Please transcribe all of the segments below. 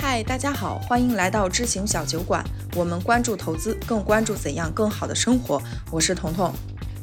嗨，大家好，欢迎来到知行小酒馆。我们关注投资，更关注怎样更好的生活。我是彤彤。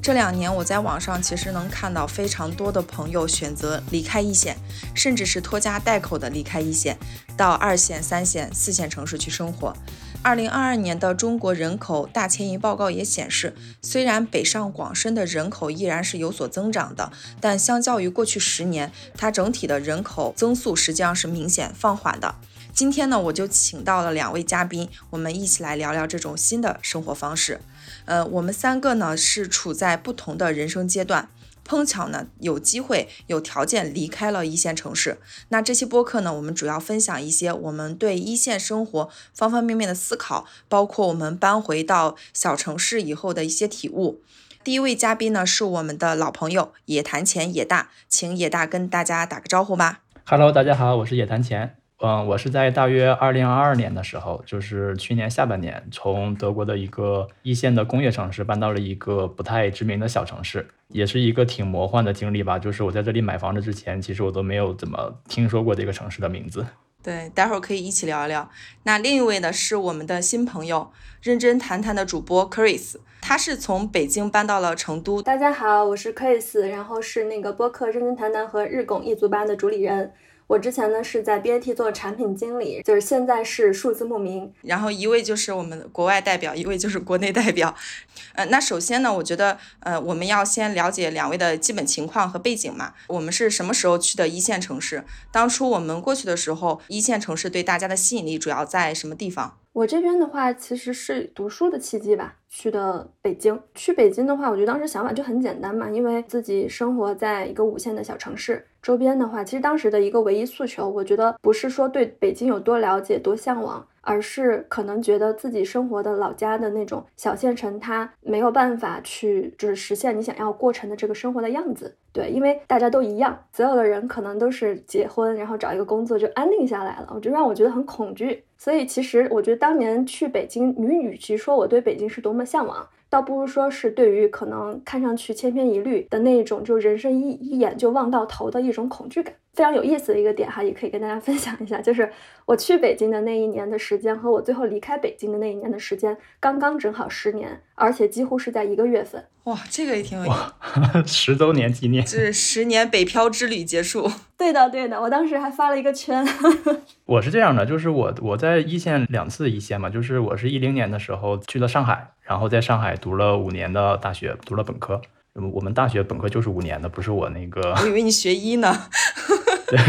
这两年我在网上其实能看到非常多的朋友选择离开一线，甚至是拖家带口的离开一线，到二线、三线、四线城市去生活。二零二二年的中国人口大迁移报告也显示，虽然北上广深的人口依然是有所增长的，但相较于过去十年，它整体的人口增速实际上是明显放缓的。今天呢，我就请到了两位嘉宾，我们一起来聊聊这种新的生活方式。呃，我们三个呢是处在不同的人生阶段，碰巧呢有机会有条件离开了一线城市。那这期播客呢，我们主要分享一些我们对一线生活方方面面的思考，包括我们搬回到小城市以后的一些体悟。第一位嘉宾呢是我们的老朋友野谈钱野大，请野大跟大家打个招呼吧。Hello，大家好，我是野谈钱。嗯，我是在大约二零二二年的时候，就是去年下半年，从德国的一个一线的工业城市搬到了一个不太知名的小城市，也是一个挺魔幻的经历吧。就是我在这里买房子之前，其实我都没有怎么听说过这个城市的名字。对，待会儿可以一起聊一聊。那另一位呢，是我们的新朋友，认真谈谈的主播 Chris，他是从北京搬到了成都。大家好，我是 Chris，然后是那个播客认真谈谈和日拱一族班的主理人。我之前呢是在 BAT 做产品经理，就是现在是数字牧民。然后一位就是我们国外代表，一位就是国内代表。呃，那首先呢，我觉得呃我们要先了解两位的基本情况和背景嘛。我们是什么时候去的一线城市？当初我们过去的时候，一线城市对大家的吸引力主要在什么地方？我这边的话，其实是读书的契机吧，去的北京。去北京的话，我觉得当时想法就很简单嘛，因为自己生活在一个五线的小城市。周边的话，其实当时的一个唯一诉求，我觉得不是说对北京有多了解、多向往，而是可能觉得自己生活的老家的那种小县城，它没有办法去就是实现你想要过成的这个生活的样子。对，因为大家都一样，所有的人可能都是结婚，然后找一个工作就安定下来了，我就让我觉得很恐惧。所以其实我觉得当年去北京，你与其说我对北京是多么向往。倒不如说是对于可能看上去千篇一律的那种，就人生一一眼就望到头的一种恐惧感。非常有意思的一个点哈，也可以跟大家分享一下，就是我去北京的那一年的时间和我最后离开北京的那一年的时间，刚刚正好十年，而且几乎是在一个月份。哇，这个也挺有意思，十周年纪念，是十年北漂之旅结束。对的，对的，我当时还发了一个圈。我是这样的，就是我我在一线两次一线嘛，就是我是一零年的时候去了上海，然后在上海读了五年的大学，读了本科。我们大学本科就是五年的，不是我那个。我以为你学医呢。对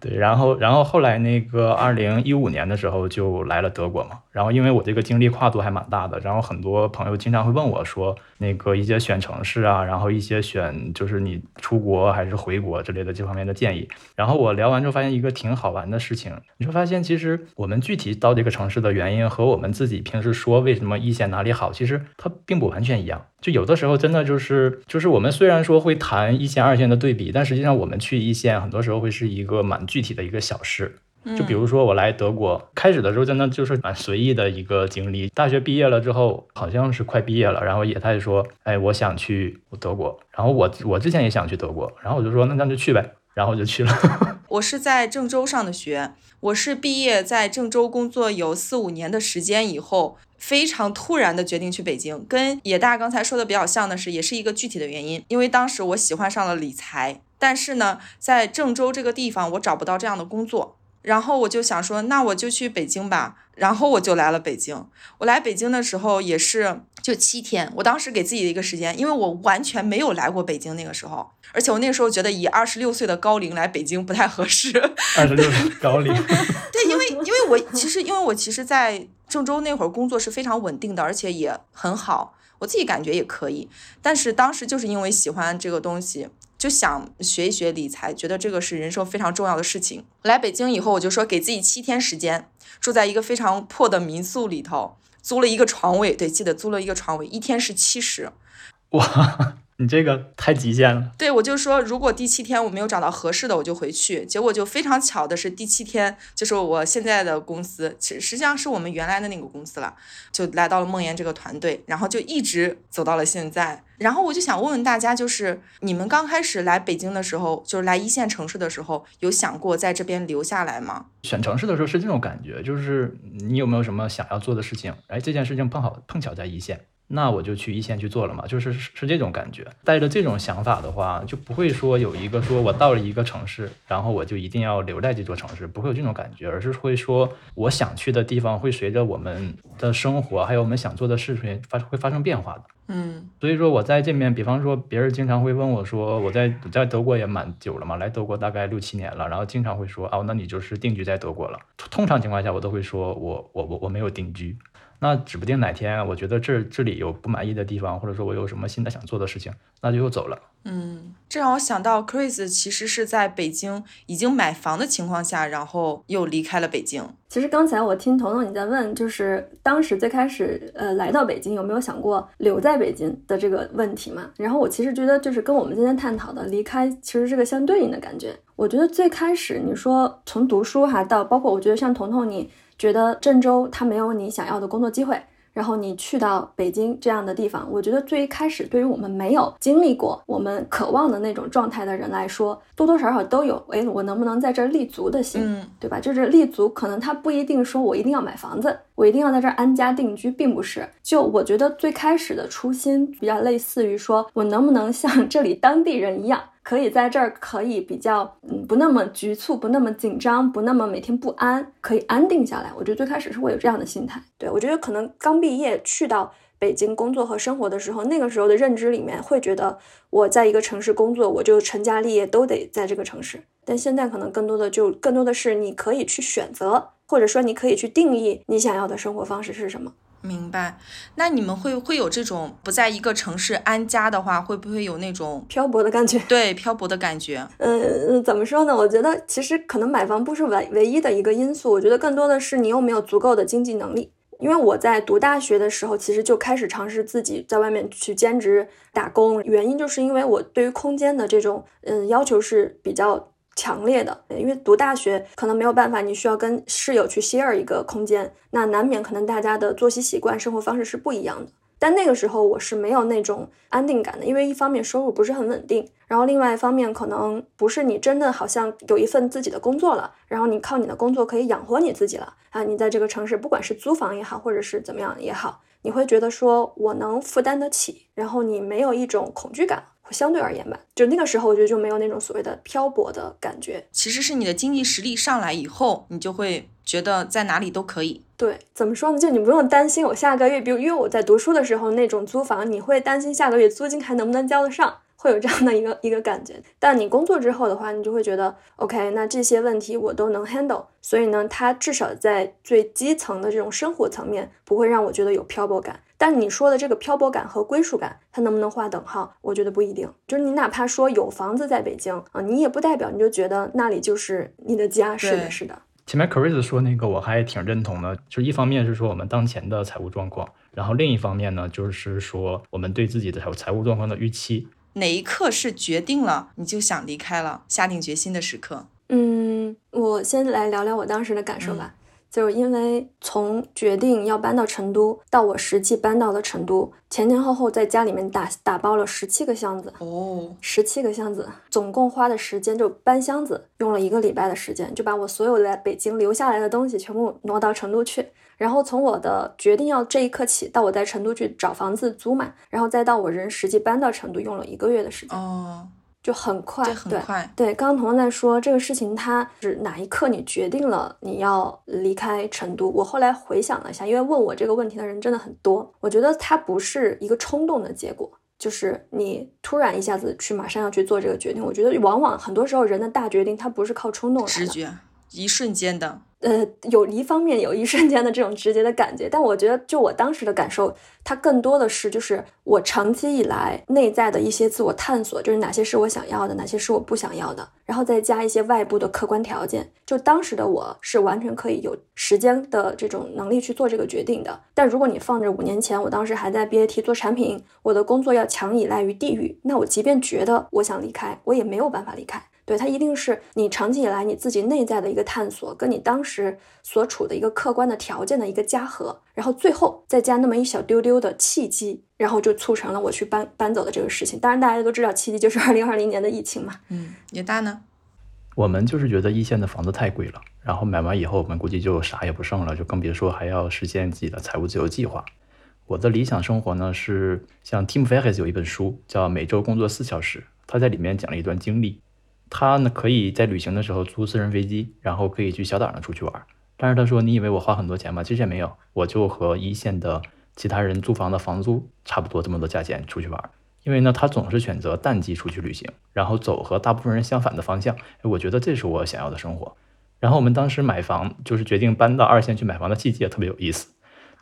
对，然后然后后来那个二零一五年的时候就来了德国嘛，然后因为我这个经历跨度还蛮大的，然后很多朋友经常会问我说，那个一些选城市啊，然后一些选就是你出国还是回国之类的这方面的建议，然后我聊完之后发现一个挺好玩的事情，你会发现其实我们具体到这个城市的原因和我们自己平时说为什么一线哪里好，其实它并不完全一样。就有的时候真的就是就是我们虽然说会谈一线二线的对比，但实际上我们去一线很多时候会是一个蛮具体的一个小事。就比如说我来德国，开始的时候真的就是蛮随意的一个经历。大学毕业了之后，好像是快毕业了，然后野太说：“哎，我想去德国。”然后我我之前也想去德国，然后我就说：“那那就去呗。”然后我就去了。我是在郑州上的学，我是毕业在郑州工作有四五年的时间以后。非常突然的决定去北京，跟野大刚才说的比较像的是，也是一个具体的原因。因为当时我喜欢上了理财，但是呢，在郑州这个地方我找不到这样的工作，然后我就想说，那我就去北京吧。然后我就来了北京。我来北京的时候也是就七天，我当时给自己的一个时间，因为我完全没有来过北京那个时候，而且我那个时候觉得以二十六岁的高龄来北京不太合适。二十六岁高龄。对，因为因为我其实因为我其实，在。郑州那会儿工作是非常稳定的，而且也很好，我自己感觉也可以。但是当时就是因为喜欢这个东西，就想学一学理财，觉得这个是人生非常重要的事情。来北京以后，我就说给自己七天时间，住在一个非常破的民宿里头，租了一个床位，对，记得租了一个床位，一天是七十。哇！你这个太极限了。对，我就说，如果第七天我没有找到合适的，我就回去。结果就非常巧的是，第七天就是我现在的公司，实实际上是我们原来的那个公司了，就来到了梦妍这个团队，然后就一直走到了现在。然后我就想问问大家，就是你们刚开始来北京的时候，就是来一线城市的时候，有想过在这边留下来吗？选城市的时候是这种感觉，就是你有没有什么想要做的事情？哎，这件事情碰好碰巧在一线。那我就去一线去做了嘛，就是是这种感觉。带着这种想法的话，就不会说有一个说我到了一个城市，然后我就一定要留在这座城市，不会有这种感觉，而是会说我想去的地方会随着我们的生活，还有我们想做的事情发会发生变化的。嗯，所以说我在这面，比方说别人经常会问我说，我在在德国也蛮久了嘛，来德国大概六七年了，然后经常会说，哦，那你就是定居在德国了。通常情况下，我都会说我我我我没有定居。那指不定哪天，我觉得这这里有不满意的地方，或者说我有什么新的想做的事情，那就又走了。嗯，这让我想到，Chris 其实是在北京已经买房的情况下，然后又离开了北京。其实刚才我听彤彤你在问，就是当时最开始呃来到北京有没有想过留在北京的这个问题嘛？然后我其实觉得就是跟我们今天探讨的离开其实是个相对应的感觉。我觉得最开始你说从读书哈到包括我觉得像彤彤你。觉得郑州它没有你想要的工作机会，然后你去到北京这样的地方，我觉得最一开始对于我们没有经历过我们渴望的那种状态的人来说，多多少少都有，哎，我能不能在这儿立足的心，对吧？就是立足，可能他不一定说我一定要买房子，我一定要在这儿安家定居，并不是。就我觉得最开始的初心比较类似于说我能不能像这里当地人一样。可以在这儿可以比较，嗯，不那么局促，不那么紧张，不那么每天不安，可以安定下来。我觉得最开始是会有这样的心态。对我觉得可能刚毕业去到北京工作和生活的时候，那个时候的认知里面会觉得我在一个城市工作，我就成家立业都得在这个城市。但现在可能更多的就更多的是你可以去选择，或者说你可以去定义你想要的生活方式是什么。明白，那你们会会有这种不在一个城市安家的话，会不会有那种漂泊的感觉？对，漂泊的感觉。嗯，怎么说呢？我觉得其实可能买房不是唯唯一的一个因素，我觉得更多的是你有没有足够的经济能力。因为我在读大学的时候，其实就开始尝试自己在外面去兼职打工，原因就是因为我对于空间的这种嗯要求是比较。强烈的，因为读大学可能没有办法，你需要跟室友去 share 一个空间，那难免可能大家的作息习惯、生活方式是不一样的。但那个时候我是没有那种安定感的，因为一方面收入不是很稳定，然后另外一方面可能不是你真的好像有一份自己的工作了，然后你靠你的工作可以养活你自己了啊。你在这个城市，不管是租房也好，或者是怎么样也好，你会觉得说我能负担得起，然后你没有一种恐惧感。相对而言吧，就那个时候，我觉得就没有那种所谓的漂泊的感觉。其实是你的经济实力上来以后，你就会觉得在哪里都可以。对，怎么说呢？就你不用担心我下个月，比如因为我在读书的时候那种租房，你会担心下个月租金还能不能交得上。会有这样的一个一个感觉，但你工作之后的话，你就会觉得，OK，那这些问题我都能 handle，所以呢，它至少在最基层的这种生活层面，不会让我觉得有漂泊感。但你说的这个漂泊感和归属感，它能不能划等号？我觉得不一定。就是你哪怕说有房子在北京啊，你也不代表你就觉得那里就是你的家。是的，是的。前面 Chris 说那个我还挺认同的，就是一方面是说我们当前的财务状况，然后另一方面呢，就是说我们对自己的财财务状况的预期。哪一刻是决定了你就想离开了，下定决心的时刻？嗯，我先来聊聊我当时的感受吧。就是因为从决定要搬到成都到我实际搬到了成都，前前后后在家里面打打包了十七个箱子哦，十七个箱子，总共花的时间就搬箱子用了一个礼拜的时间，就把我所有在北京留下来的东西全部挪到成都去。然后从我的决定要这一刻起，到我在成都去找房子租嘛，然后再到我人实际搬到成都，用了一个月的时间，哦，就很快，对，很快，对。刚刚彤彤在说这个事情，它是哪一刻你决定了你要离开成都？我后来回想了一下，因为问我这个问题的人真的很多，我觉得它不是一个冲动的结果，就是你突然一下子去马上要去做这个决定。我觉得往往很多时候人的大决定，它不是靠冲动的，直觉，一瞬间的。呃，有一方面有一瞬间的这种直接的感觉，但我觉得就我当时的感受，它更多的是就是我长期以来内在的一些自我探索，就是哪些是我想要的，哪些是我不想要的，然后再加一些外部的客观条件。就当时的我是完全可以有时间的这种能力去做这个决定的。但如果你放着五年前，我当时还在 BAT 做产品，我的工作要强依赖于地域，那我即便觉得我想离开，我也没有办法离开。对，它一定是你长期以来你自己内在的一个探索，跟你当时所处的一个客观的条件的一个加和，然后最后再加那么一小丢丢的契机，然后就促成了我去搬搬走的这个事情。当然，大家都知道契机就是二零二零年的疫情嘛。嗯，野大呢？我们就是觉得一线的房子太贵了，然后买完以后，我们估计就啥也不剩了，就更别说还要实现自己的财务自由计划。我的理想生活呢，是像 Tim Ferriss 有一本书叫《每周工作四小时》，他在里面讲了一段经历。他呢可以在旅行的时候租私人飞机，然后可以去小岛上出去玩。但是他说：“你以为我花很多钱吗？其实也没有，我就和一线的其他人租房的房租差不多这么多价钱出去玩。因为呢，他总是选择淡季出去旅行，然后走和大部分人相反的方向。我觉得这是我想要的生活。然后我们当时买房，就是决定搬到二线去买房的契机也特别有意思。”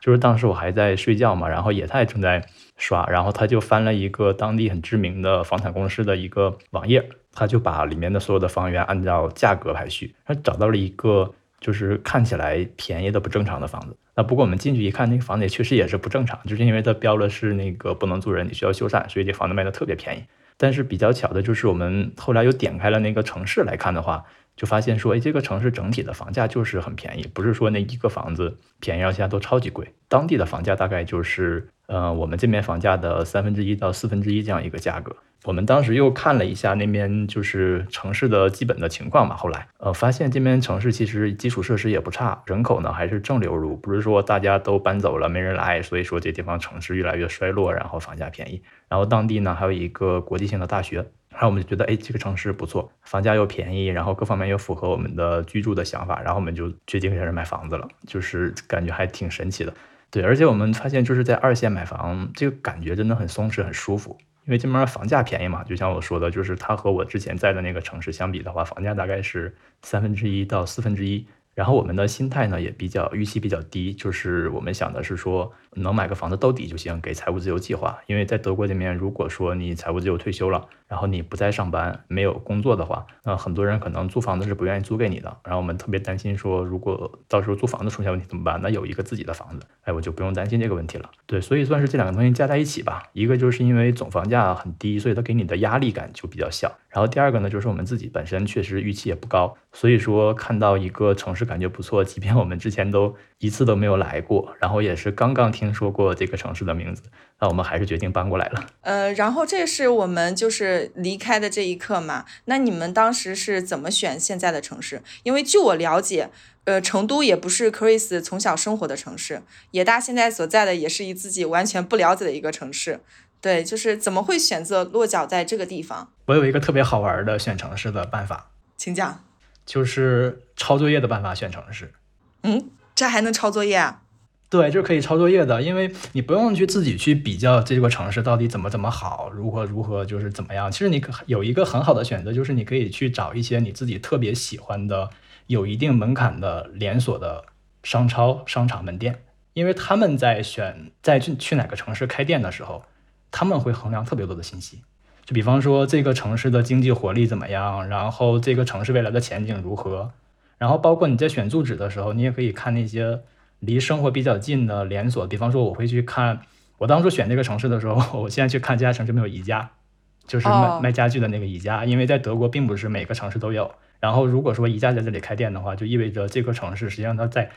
就是当时我还在睡觉嘛，然后野太正在刷，然后他就翻了一个当地很知名的房产公司的一个网页，他就把里面的所有的房源按照价格排序，他找到了一个就是看起来便宜的不正常的房子。那不过我们进去一看，那个房子也确实也是不正常，就是因为它标了是那个不能住人，你需要修缮，所以这房子卖的特别便宜。但是比较巧的就是我们后来又点开了那个城市来看的话。就发现说，哎，这个城市整体的房价就是很便宜，不是说那一个房子便宜，而且都超级贵。当地的房价大概就是，呃，我们这边房价的三分之一到四分之一这样一个价格。我们当时又看了一下那边就是城市的基本的情况嘛，后来，呃，发现这边城市其实基础设施也不差，人口呢还是正流入，不是说大家都搬走了没人来，所以说这地方城市越来越衰落，然后房价便宜。然后当地呢还有一个国际性的大学。然后我们就觉得，哎，这个城市不错，房价又便宜，然后各方面又符合我们的居住的想法，然后我们就决定开始买房子了，就是感觉还挺神奇的。对，而且我们发现就是在二线买房，这个感觉真的很松弛、很舒服，因为这边房价便宜嘛。就像我说的，就是它和我之前在的那个城市相比的话，房价大概是三分之一到四分之一。然后我们的心态呢也比较预期比较低，就是我们想的是说能买个房子兜底就行，给财务自由计划。因为在德国这边，如果说你财务自由退休了，然后你不再上班，没有工作的话，那很多人可能租房子是不愿意租给你的。然后我们特别担心说，如果到时候租房子出现问题怎么办？那有一个自己的房子，哎，我就不用担心这个问题了。对，所以算是这两个东西加在一起吧。一个就是因为总房价很低，所以它给你的压力感就比较小。然后第二个呢，就是我们自己本身确实预期也不高，所以说看到一个城市感觉不错，即便我们之前都一次都没有来过，然后也是刚刚听说过这个城市的名字，那我们还是决定搬过来了。呃，然后这是我们就是离开的这一刻嘛？那你们当时是怎么选现在的城市？因为据我了解，呃，成都也不是 Chris 从小生活的城市，野大现在所在的也是一自己完全不了解的一个城市。对，就是怎么会选择落脚在这个地方？我有一个特别好玩的选城市的办法，请讲。就是抄作业的办法选城市。嗯，这还能抄作业啊？对，就是可以抄作业的，因为你不用去自己去比较这个城市到底怎么怎么好，如何如何就是怎么样。其实你可有一个很好的选择，就是你可以去找一些你自己特别喜欢的、有一定门槛的连锁的商超商场门店，因为他们在选在去去哪个城市开店的时候。他们会衡量特别多的信息，就比方说这个城市的经济活力怎么样，然后这个城市未来的前景如何，然后包括你在选住址的时候，你也可以看那些离生活比较近的连锁，比方说我会去看，我当初选这个城市的时候，我现在去看这家城市没有宜家，就是卖卖家具的那个宜家，因为在德国并不是每个城市都有。然后如果说宜家在这里开店的话，就意味着这个城市实际上它在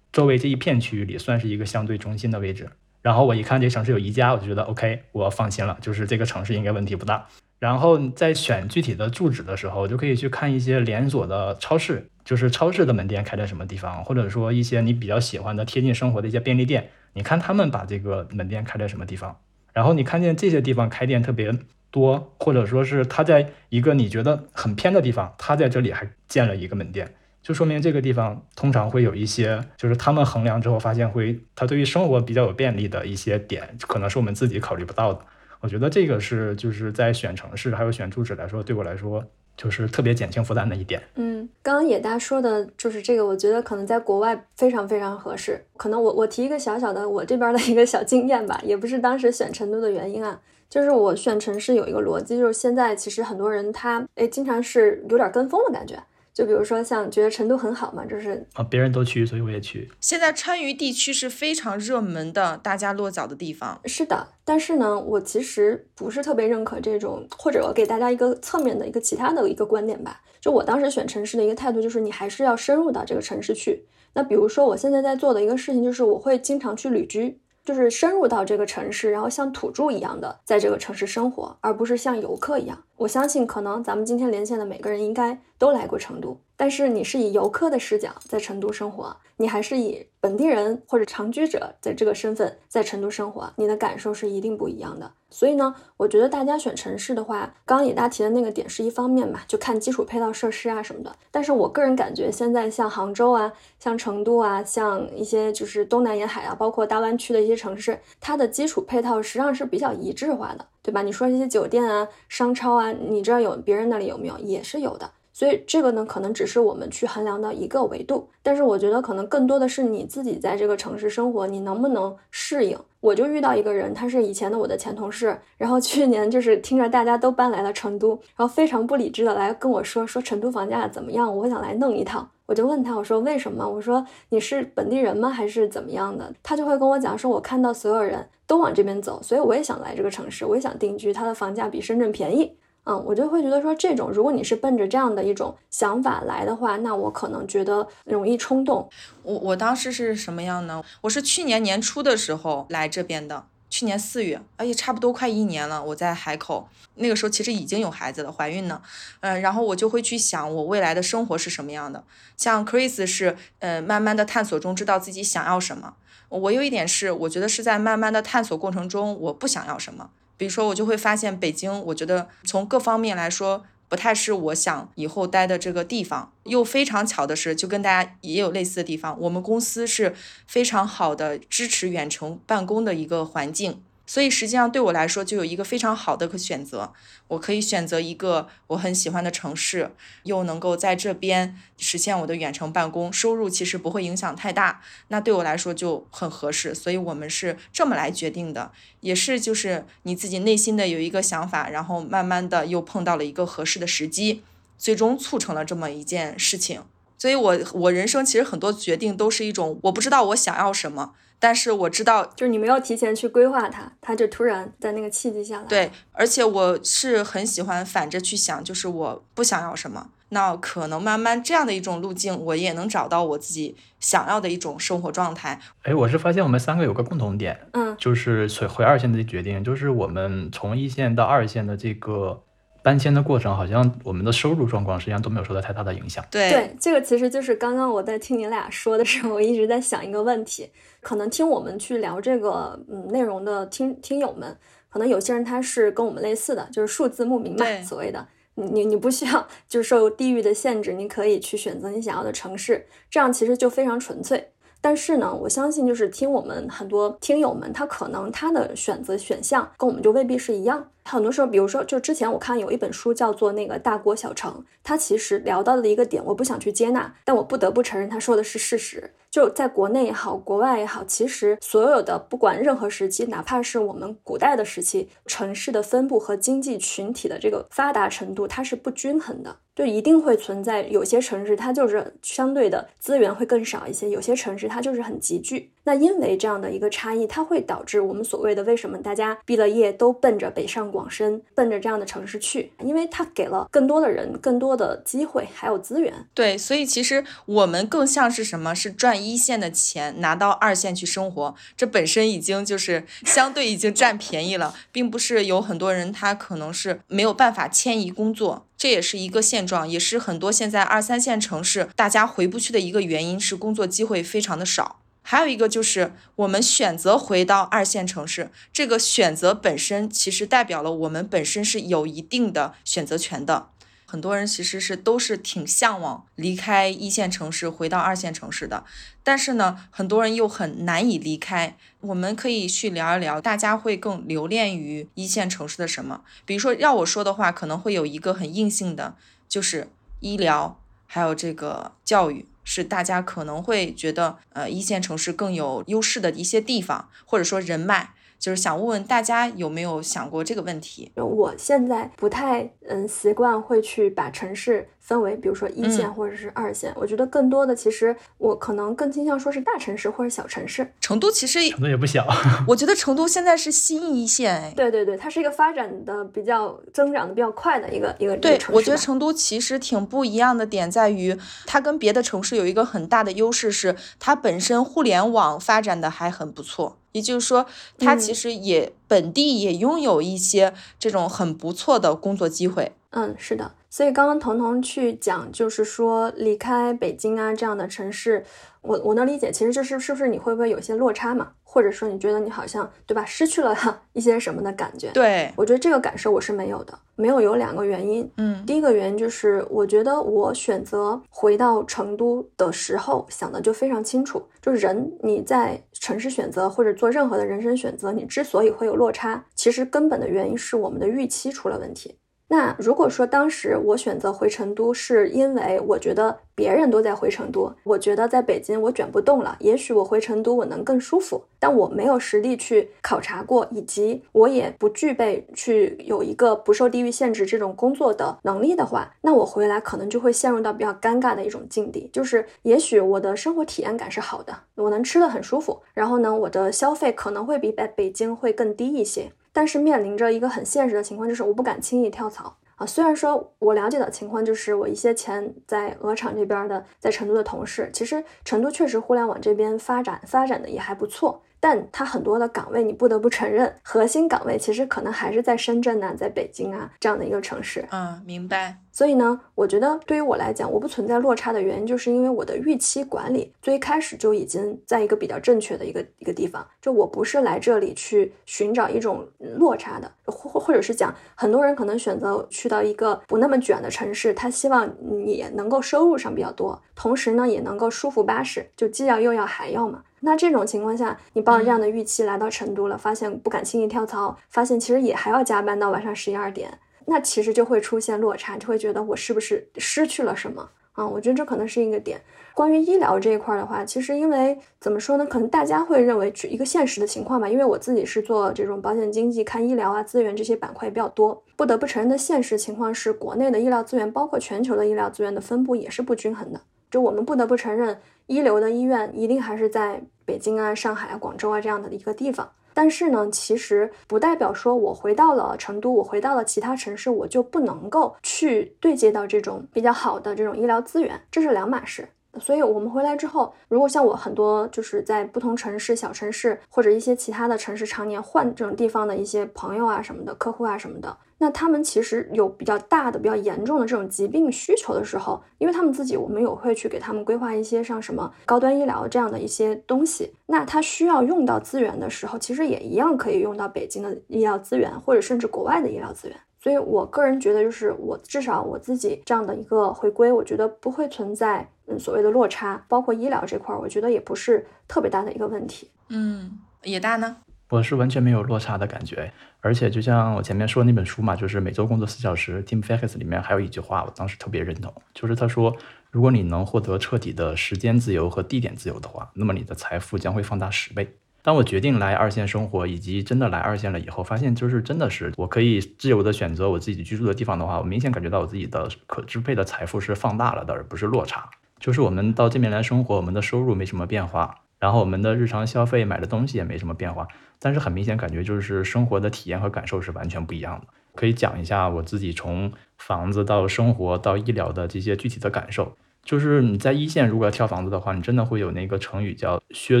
周围这一片区域里算是一个相对中心的位置。然后我一看这城市有宜家，我就觉得 OK，我放心了，就是这个城市应该问题不大。然后在选具体的住址的时候，就可以去看一些连锁的超市，就是超市的门店开在什么地方，或者说一些你比较喜欢的贴近生活的一些便利店，你看他们把这个门店开在什么地方。然后你看见这些地方开店特别多，或者说是他在一个你觉得很偏的地方，他在这里还建了一个门店。就说明这个地方通常会有一些，就是他们衡量之后发现会，它对于生活比较有便利的一些点，可能是我们自己考虑不到的。我觉得这个是就是在选城市还有选住址来说，对我来说就是特别减轻负担的一点。嗯，刚刚野大说的就是这个，我觉得可能在国外非常非常合适。可能我我提一个小小的我这边的一个小经验吧，也不是当时选成都的原因啊，就是我选城市有一个逻辑，就是现在其实很多人他哎经常是有点跟风的感觉。就比如说像觉得成都很好嘛，就是啊，别人都去，所以我也去。现在川渝地区是非常热门的，大家落脚的地方。是的，但是呢，我其实不是特别认可这种，或者我给大家一个侧面的一个其他的一个观点吧。就我当时选城市的一个态度，就是你还是要深入到这个城市去。那比如说我现在在做的一个事情，就是我会经常去旅居。就是深入到这个城市，然后像土著一样的在这个城市生活，而不是像游客一样。我相信，可能咱们今天连线的每个人应该都来过成都，但是你是以游客的视角在成都生活，你还是以本地人或者长居者的这个身份在成都生活，你的感受是一定不一样的。所以呢，我觉得大家选城市的话，刚刚野大提的那个点是一方面嘛，就看基础配套设施啊什么的。但是我个人感觉，现在像杭州啊、像成都啊、像一些就是东南沿海啊，包括大湾区的一些城市，它的基础配套实际上是比较一致化的，对吧？你说这些酒店啊、商超啊，你知道有别人那里有没有？也是有的。所以这个呢，可能只是我们去衡量的一个维度，但是我觉得可能更多的是你自己在这个城市生活，你能不能适应？我就遇到一个人，他是以前的我的前同事，然后去年就是听着大家都搬来了成都，然后非常不理智的来跟我说说成都房价怎么样，我想来弄一套，我就问他，我说为什么？我说你是本地人吗？还是怎么样的？他就会跟我讲说，我看到所有人都往这边走，所以我也想来这个城市，我也想定居，它的房价比深圳便宜。嗯，我就会觉得说，这种如果你是奔着这样的一种想法来的话，那我可能觉得容易冲动。我我当时是什么样呢？我是去年年初的时候来这边的，去年四月，而且差不多快一年了。我在海口那个时候其实已经有孩子了，怀孕呢。嗯，然后我就会去想我未来的生活是什么样的。像 Chris 是，呃，慢慢的探索中知道自己想要什么。我有一点是，我觉得是在慢慢的探索过程中，我不想要什么。比如说，我就会发现北京，我觉得从各方面来说，不太是我想以后待的这个地方。又非常巧的是，就跟大家也有类似的地方，我们公司是非常好的支持远程办公的一个环境。所以实际上对我来说，就有一个非常好的可选择，我可以选择一个我很喜欢的城市，又能够在这边实现我的远程办公，收入其实不会影响太大，那对我来说就很合适。所以我们是这么来决定的，也是就是你自己内心的有一个想法，然后慢慢的又碰到了一个合适的时机，最终促成了这么一件事情。所以我我人生其实很多决定都是一种我不知道我想要什么。但是我知道，就是你没有提前去规划它，它就突然在那个契机下来。对，而且我是很喜欢反着去想，就是我不想要什么，那可能慢慢这样的一种路径，我也能找到我自己想要的一种生活状态。哎，我是发现我们三个有个共同点，嗯，就是回回二线的决定，就是我们从一线到二线的这个。搬迁的过程，好像我们的收入状况实际上都没有受到太大的影响。对对，这个其实就是刚刚我在听你俩说的时候，我一直在想一个问题。可能听我们去聊这个嗯内容的听听友们，可能有些人他是跟我们类似的，就是数字牧民嘛，所谓的你你你不需要就是受地域的限制，你可以去选择你想要的城市，这样其实就非常纯粹。但是呢，我相信就是听我们很多听友们，他可能他的选择选项跟我们就未必是一样。很多时候，比如说就之前我看有一本书叫做那个大国小城，它其实聊到的一个点，我不想去接纳，但我不得不承认他说的是事实。就在国内也好，国外也好，其实所有的不管任何时期，哪怕是我们古代的时期，城市的分布和经济群体的这个发达程度，它是不均衡的。就一定会存在有些城市，它就是相对的资源会更少一些；有些城市它就是很集聚。那因为这样的一个差异，它会导致我们所谓的为什么大家毕了业都奔着北上广深、奔着这样的城市去？因为它给了更多的人更多的机会，还有资源。对，所以其实我们更像是什么？是赚一线的钱，拿到二线去生活，这本身已经就是 相对已经占便宜了，并不是有很多人他可能是没有办法迁移工作。这也是一个现状，也是很多现在二三线城市大家回不去的一个原因，是工作机会非常的少。还有一个就是我们选择回到二线城市，这个选择本身其实代表了我们本身是有一定的选择权的。很多人其实是都是挺向往离开一线城市回到二线城市的，但是呢，很多人又很难以离开。我们可以去聊一聊，大家会更留恋于一线城市的什么？比如说，要我说的话，可能会有一个很硬性的，就是医疗，还有这个教育，是大家可能会觉得，呃，一线城市更有优势的一些地方，或者说人脉。就是想问问大家有没有想过这个问题？我现在不太嗯习惯会去把城市分为，比如说一线或者是二线。我觉得更多的其实我可能更倾向说是大城市或者小城市。成都其实成都也不小，我觉得成都现在是新一线哎。对对对，它是一个发展的比较增长的比较快的一个一个对，城市。我觉得成都其实挺不一样的点在于，它跟别的城市有一个很大的优势是，它本身互联网发展的还很不错。也就是说，它其实也本地也拥有一些这种很不错的工作机会。嗯，是的。所以刚刚彤彤去讲，就是说离开北京啊这样的城市。我我能理解，其实就是是不是你会不会有些落差嘛？或者说你觉得你好像对吧，失去了一些什么的感觉？对我觉得这个感受我是没有的，没有有两个原因。嗯，第一个原因就是我觉得我选择回到成都的时候想的就非常清楚，就是人你在城市选择或者做任何的人生选择，你之所以会有落差，其实根本的原因是我们的预期出了问题。那如果说当时我选择回成都，是因为我觉得别人都在回成都，我觉得在北京我卷不动了，也许我回成都我能更舒服，但我没有实地去考察过，以及我也不具备去有一个不受地域限制这种工作的能力的话，那我回来可能就会陷入到比较尴尬的一种境地，就是也许我的生活体验感是好的，我能吃的很舒服，然后呢，我的消费可能会比在北京会更低一些。但是面临着一个很现实的情况，就是我不敢轻易跳槽啊。虽然说我了解的情况，就是我一些前在鹅厂这边的，在成都的同事，其实成都确实互联网这边发展发展的也还不错。但它很多的岗位，你不得不承认，核心岗位其实可能还是在深圳呐，在北京啊这样的一个城市。嗯，明白。所以呢，我觉得对于我来讲，我不存在落差的原因，就是因为我的预期管理最开始就已经在一个比较正确的一个一个地方。就我不是来这里去寻找一种落差的，或或者是讲，很多人可能选择去到一个不那么卷的城市，他希望你能够收入上比较多，同时呢也能够舒服巴适，就既要又要还要嘛。那这种情况下，你抱着这样的预期来到成都了，发现不敢轻易跳槽，发现其实也还要加班到晚上十一二点。那其实就会出现落差，就会觉得我是不是失去了什么啊？我觉得这可能是一个点。关于医疗这一块的话，其实因为怎么说呢？可能大家会认为一个现实的情况吧。因为我自己是做这种保险经济，看医疗啊资源这些板块比较多。不得不承认的现实情况是，国内的医疗资源，包括全球的医疗资源的分布也是不均衡的。就我们不得不承认，一流的医院一定还是在北京啊、上海啊、广州啊这样的一个地方。但是呢，其实不代表说我回到了成都，我回到了其他城市，我就不能够去对接到这种比较好的这种医疗资源，这是两码事。所以，我们回来之后，如果像我很多就是在不同城市、小城市或者一些其他的城市常年换这种地方的一些朋友啊什么的、客户啊什么的。那他们其实有比较大的、比较严重的这种疾病需求的时候，因为他们自己，我们有会去给他们规划一些像什么高端医疗这样的一些东西。那他需要用到资源的时候，其实也一样可以用到北京的医疗资源，或者甚至国外的医疗资源。所以我个人觉得，就是我至少我自己这样的一个回归，我觉得不会存在嗯所谓的落差，包括医疗这块，我觉得也不是特别大的一个问题。嗯，野大呢？我是完全没有落差的感觉，而且就像我前面说那本书嘛，就是每周工作四小时，Tim Ferriss 里面还有一句话，我当时特别认同，就是他说，如果你能获得彻底的时间自由和地点自由的话，那么你的财富将会放大十倍。当我决定来二线生活，以及真的来二线了以后，发现就是真的是我可以自由的选择我自己居住的地方的话，我明显感觉到我自己的可支配的财富是放大了的，而不是落差。就是我们到这边来生活，我们的收入没什么变化，然后我们的日常消费买的东西也没什么变化。但是很明显，感觉就是生活的体验和感受是完全不一样的。可以讲一下我自己从房子到生活到医疗的这些具体的感受。就是你在一线如果要挑房子的话，你真的会有那个成语叫削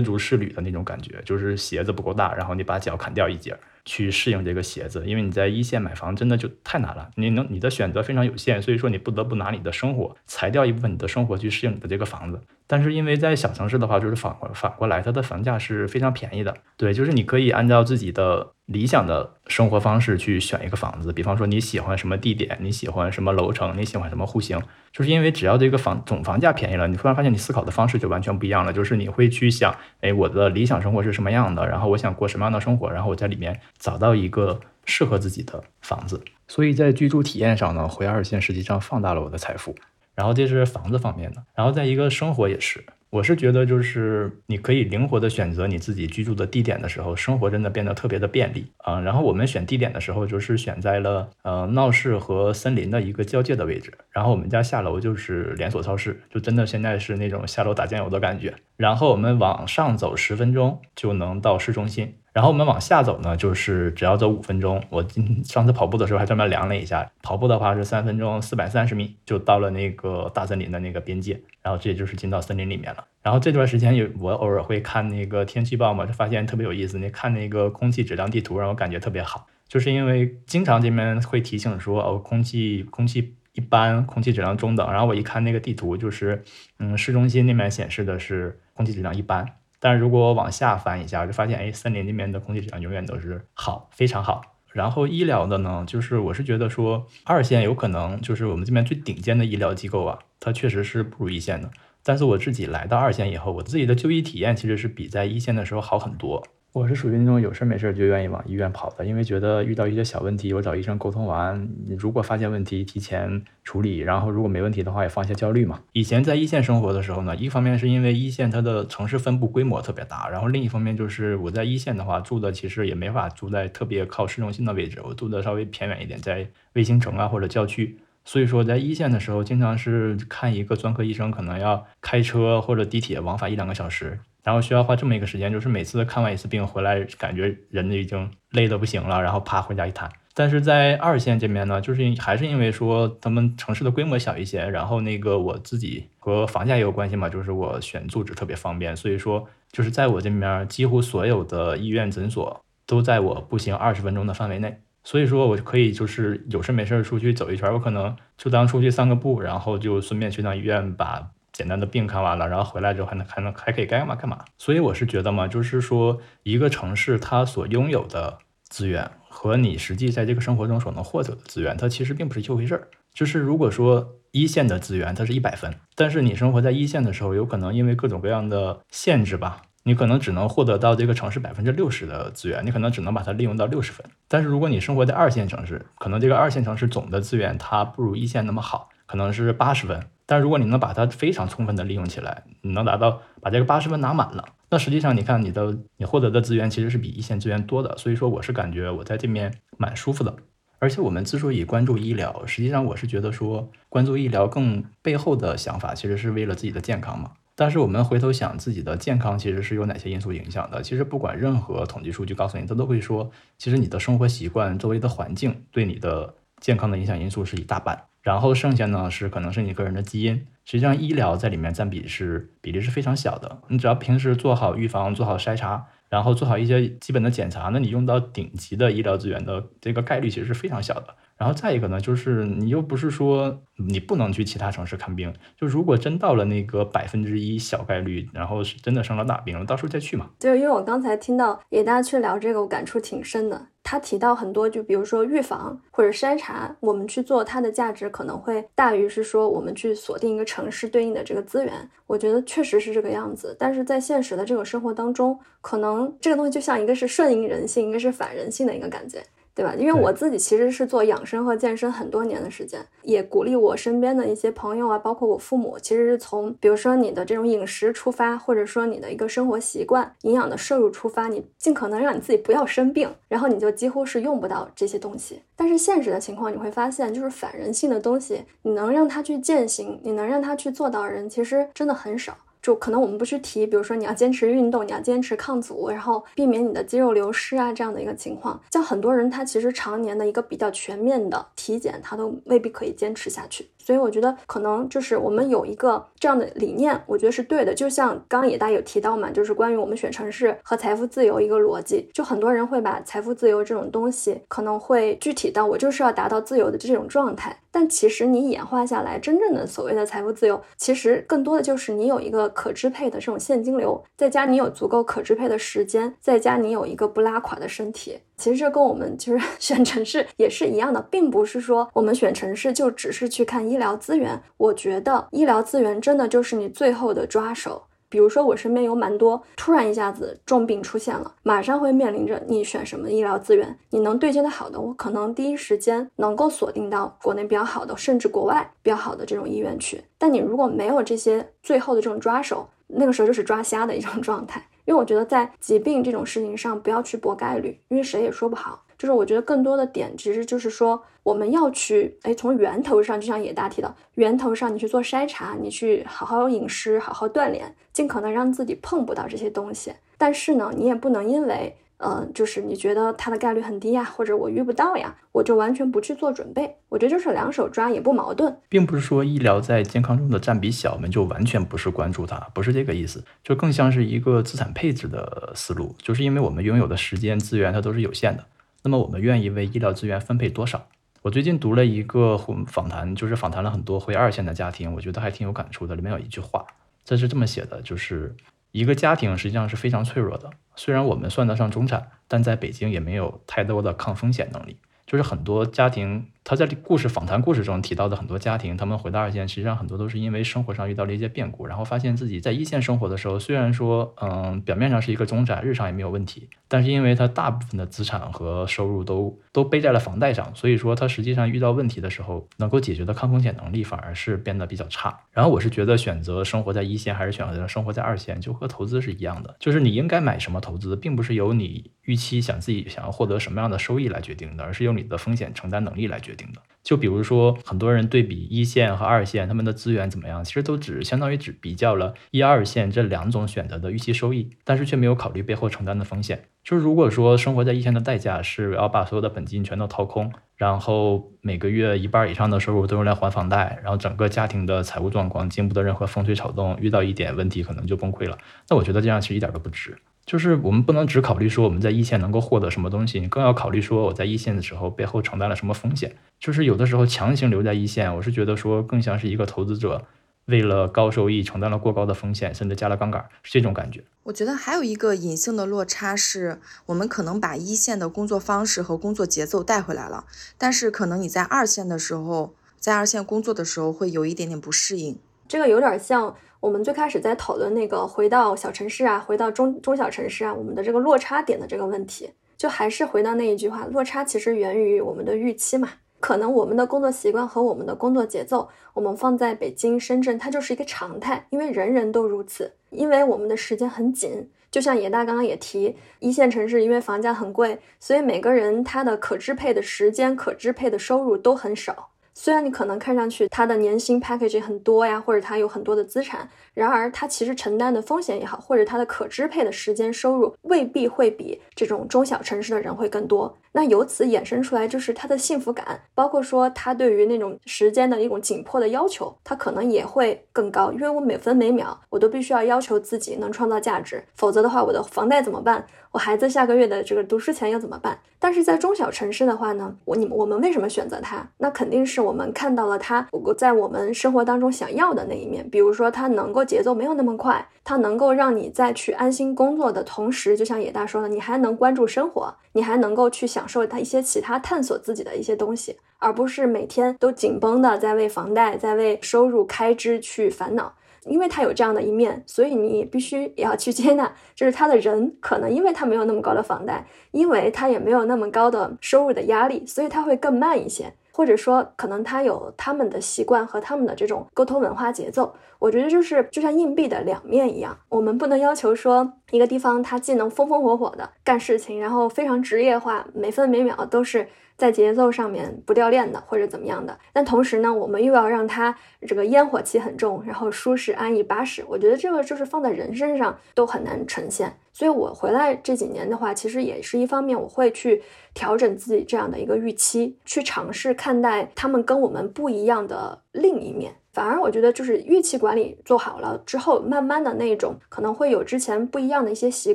足适履的那种感觉，就是鞋子不够大，然后你把脚砍掉一截。去适应这个鞋子，因为你在一线买房真的就太难了，你能你的选择非常有限，所以说你不得不拿你的生活裁掉一部分你的生活去适应你的这个房子。但是因为在小城市的话，就是反反过来，它的房价是非常便宜的。对，就是你可以按照自己的理想的生活方式去选一个房子，比方说你喜欢什么地点，你喜欢什么楼层，你喜欢什么户型，就是因为只要这个房总房价便宜了，你突然发现你思考的方式就完全不一样了，就是你会去想，哎，我的理想生活是什么样的，然后我想过什么样的生活，然后我在里面找到一个适合自己的房子。所以在居住体验上呢，回二线实际上放大了我的财富。然后这是房子方面的，然后在一个生活也是，我是觉得，就是你可以灵活的选择你自己居住的地点的时候，生活真的变得特别的便利啊。然后我们选地点的时候，就是选在了呃闹市和森林的一个交界的位置。然后我们家下楼就是连锁超市，就真的现在是那种下楼打酱油的感觉。然后我们往上走十分钟就能到市中心。然后我们往下走呢，就是只要走五分钟。我今上次跑步的时候还专门量了一下，跑步的话是三分钟四百三十米，就到了那个大森林的那个边界。然后这也就是进到森林里面了。然后这段时间有我偶尔会看那个天气报嘛，就发现特别有意思。你看那个空气质量地图，让我感觉特别好，就是因为经常这边会提醒说哦，空气空气一般，空气质量中等。然后我一看那个地图，就是嗯，市中心那边显示的是空气质量一般。但是如果我往下翻一下，就发现，哎，森林那边的空气质量永远都是好，非常好。然后医疗的呢，就是我是觉得说，二线有可能就是我们这边最顶尖的医疗机构啊，它确实是不如一线的。但是我自己来到二线以后，我自己的就医体验其实是比在一线的时候好很多。我是属于那种有事没事就愿意往医院跑的，因为觉得遇到一些小问题，我找医生沟通完，你如果发现问题，提前处理，然后如果没问题的话，也放下焦虑嘛。以前在一线生活的时候呢，一方面是因为一线它的城市分布规模特别大，然后另一方面就是我在一线的话住的其实也没法住在特别靠市中心的位置，我住的稍微偏远一点，在卫星城啊或者郊区，所以说在一线的时候，经常是看一个专科医生可能要开车或者地铁往返一两个小时。然后需要花这么一个时间，就是每次看完一次病回来，感觉人已经累得不行了，然后啪回家一瘫。但是在二线这边呢，就是还是因为说他们城市的规模小一些，然后那个我自己和房价也有关系嘛，就是我选住址特别方便，所以说就是在我这边几乎所有的医院诊所都在我步行二十分钟的范围内，所以说我可以就是有事没事出去走一圈，我可能就当出去散个步，然后就顺便去趟医院把。简单的病看完了，然后回来之后还能还能还可以该干嘛干嘛。所以我是觉得嘛，就是说一个城市它所拥有的资源和你实际在这个生活中所能获得的资源，它其实并不是一回事儿。就是如果说一线的资源它是一百分，但是你生活在一线的时候，有可能因为各种各样的限制吧，你可能只能获得到这个城市百分之六十的资源，你可能只能把它利用到六十分。但是如果你生活在二线城市，可能这个二线城市总的资源它不如一线那么好，可能是八十分。但如果你能把它非常充分的利用起来，你能达到把这个八十分拿满了，那实际上你看你的你获得的资源其实是比一线资源多的。所以说我是感觉我在这边蛮舒服的。而且我们之所以关注医疗，实际上我是觉得说关注医疗更背后的想法其实是为了自己的健康嘛。但是我们回头想自己的健康其实是有哪些因素影响的？其实不管任何统计数据告诉你，它都会说，其实你的生活习惯、周围的环境对你的健康的影响因素是一大半。然后剩下呢是可能是你个人的基因，实际上医疗在里面占比是比例是非常小的。你只要平时做好预防，做好筛查，然后做好一些基本的检查，那你用到顶级的医疗资源的这个概率其实是非常小的。然后再一个呢，就是你又不是说你不能去其他城市看病，就如果真到了那个百分之一小概率，然后是真的生了大病了，到时候再去嘛。就因为我刚才听到野大家去聊这个，我感触挺深的。他提到很多，就比如说预防或者筛查，我们去做它的价值可能会大于是说我们去锁定一个城市对应的这个资源。我觉得确实是这个样子，但是在现实的这个生活当中，可能这个东西就像一个是顺应人性，一个是反人性的一个感觉。对吧？因为我自己其实是做养生和健身很多年的时间，也鼓励我身边的一些朋友啊，包括我父母，其实是从比如说你的这种饮食出发，或者说你的一个生活习惯、营养的摄入出发，你尽可能让你自己不要生病，然后你就几乎是用不到这些东西。但是现实的情况你会发现，就是反人性的东西，你能让他去践行，你能让他去做到人，其实真的很少。就可能我们不去提，比如说你要坚持运动，你要坚持抗阻，然后避免你的肌肉流失啊这样的一个情况。像很多人他其实常年的一个比较全面的体检，他都未必可以坚持下去。所以我觉得可能就是我们有一个这样的理念，我觉得是对的。就像刚刚也大有提到嘛，就是关于我们选城市和财富自由一个逻辑。就很多人会把财富自由这种东西，可能会具体到我就是要达到自由的这种状态。但其实你演化下来，真正的所谓的财富自由，其实更多的就是你有一个可支配的这种现金流，再加你有足够可支配的时间，再加你有一个不拉垮的身体。其实这跟我们其实 选城市也是一样的，并不是说我们选城市就只是去看医疗资源。我觉得医疗资源真的就是你最后的抓手。比如说我身边有蛮多突然一下子重病出现了，马上会面临着你选什么医疗资源，你能对接的好的，我可能第一时间能够锁定到国内比较好的，甚至国外比较好的这种医院去。但你如果没有这些最后的这种抓手，那个时候就是抓瞎的一种状态。因为我觉得在疾病这种事情上不要去搏概率，因为谁也说不好。就是我觉得更多的点，其实就是说我们要去，哎，从源头上，就像野大提到，源头上你去做筛查，你去好好饮食，好好锻炼，尽可能让自己碰不到这些东西。但是呢，你也不能因为，呃，就是你觉得它的概率很低呀，或者我遇不到呀，我就完全不去做准备。我觉得就是两手抓也不矛盾，并不是说医疗在健康中的占比小，我们就完全不是关注它，不是这个意思，就更像是一个资产配置的思路，就是因为我们拥有的时间资源它都是有限的。那么我们愿意为医疗资源分配多少？我最近读了一个访谈，就是访谈了很多回二线的家庭，我觉得还挺有感触的。里面有一句话，这是这么写的：就是一个家庭实际上是非常脆弱的，虽然我们算得上中产，但在北京也没有太多的抗风险能力。就是很多家庭。他在故事访谈故事中提到的很多家庭，他们回到二线，实际上很多都是因为生活上遇到了一些变故，然后发现自己在一线生活的时候，虽然说，嗯，表面上是一个中产，日常也没有问题，但是因为他大部分的资产和收入都都背在了房贷上，所以说他实际上遇到问题的时候，能够解决的抗风险能力反而是变得比较差。然后我是觉得选择生活在一线还是选择生活在二线，就和投资是一样的，就是你应该买什么投资，并不是由你预期想自己想要获得什么样的收益来决定的，而是由你的风险承担能力来决定定的。就比如说，很多人对比一线和二线，他们的资源怎么样？其实都只相当于只比较了一二线这两种选择的预期收益，但是却没有考虑背后承担的风险。就是如果说生活在一线的代价是要把所有的本金全都掏空，然后每个月一半以上的收入都用来还房贷，然后整个家庭的财务状况经不得任何风吹草动，遇到一点问题可能就崩溃了，那我觉得这样其实一点都不值。就是我们不能只考虑说我们在一线能够获得什么东西，你更要考虑说我在一线的时候背后承担了什么风险。就是有的时候强行留在一线，我是觉得说更像是一个投资者为了高收益承担了过高的风险，甚至加了杠杆，是这种感觉。我觉得还有一个隐性的落差是，我们可能把一线的工作方式和工作节奏带回来了，但是可能你在二线的时候，在二线工作的时候会有一点点不适应。这个有点像。我们最开始在讨论那个回到小城市啊，回到中中小城市啊，我们的这个落差点的这个问题，就还是回到那一句话，落差其实源于我们的预期嘛。可能我们的工作习惯和我们的工作节奏，我们放在北京、深圳，它就是一个常态，因为人人都如此，因为我们的时间很紧。就像野大刚刚也提，一线城市因为房价很贵，所以每个人他的可支配的时间、可支配的收入都很少。虽然你可能看上去他的年薪 package 很多呀，或者他有很多的资产，然而他其实承担的风险也好，或者他的可支配的时间收入未必会比这种中小城市的人会更多。那由此衍生出来就是他的幸福感，包括说他对于那种时间的一种紧迫的要求，他可能也会更高。因为我每分每秒我都必须要要求自己能创造价值，否则的话我的房贷怎么办？我孩子下个月的这个读书钱要怎么办？但是在中小城市的话呢，我你我们为什么选择它？那肯定是我们看到了它在我们生活当中想要的那一面，比如说它能够节奏没有那么快，它能够让你在去安心工作的同时，就像野大说的，你还能关注生活，你还能够去享受它一些其他探索自己的一些东西，而不是每天都紧绷的在为房贷、在为收入开支去烦恼。因为他有这样的一面，所以你必须也要去 接纳，就是他的人可能因为他没有那么高的房贷，因为他也没有那么高的收入的压力，所以他会更慢一些，或者说可能他有他们的习惯和他们的这种沟通文化节奏。我觉得就是就像硬币的两面一样，我们不能要求说一个地方它既能风风火火的干事情，然后非常职业化，每分每秒都是。在节奏上面不掉链的，或者怎么样的，但同时呢，我们又要让它这个烟火气很重，然后舒适安逸巴适。我觉得这个就是放在人身上都很难呈现。所以我回来这几年的话，其实也是一方面，我会去调整自己这样的一个预期，去尝试看待他们跟我们不一样的另一面。反而我觉得，就是预期管理做好了之后，慢慢的那种可能会有之前不一样的一些习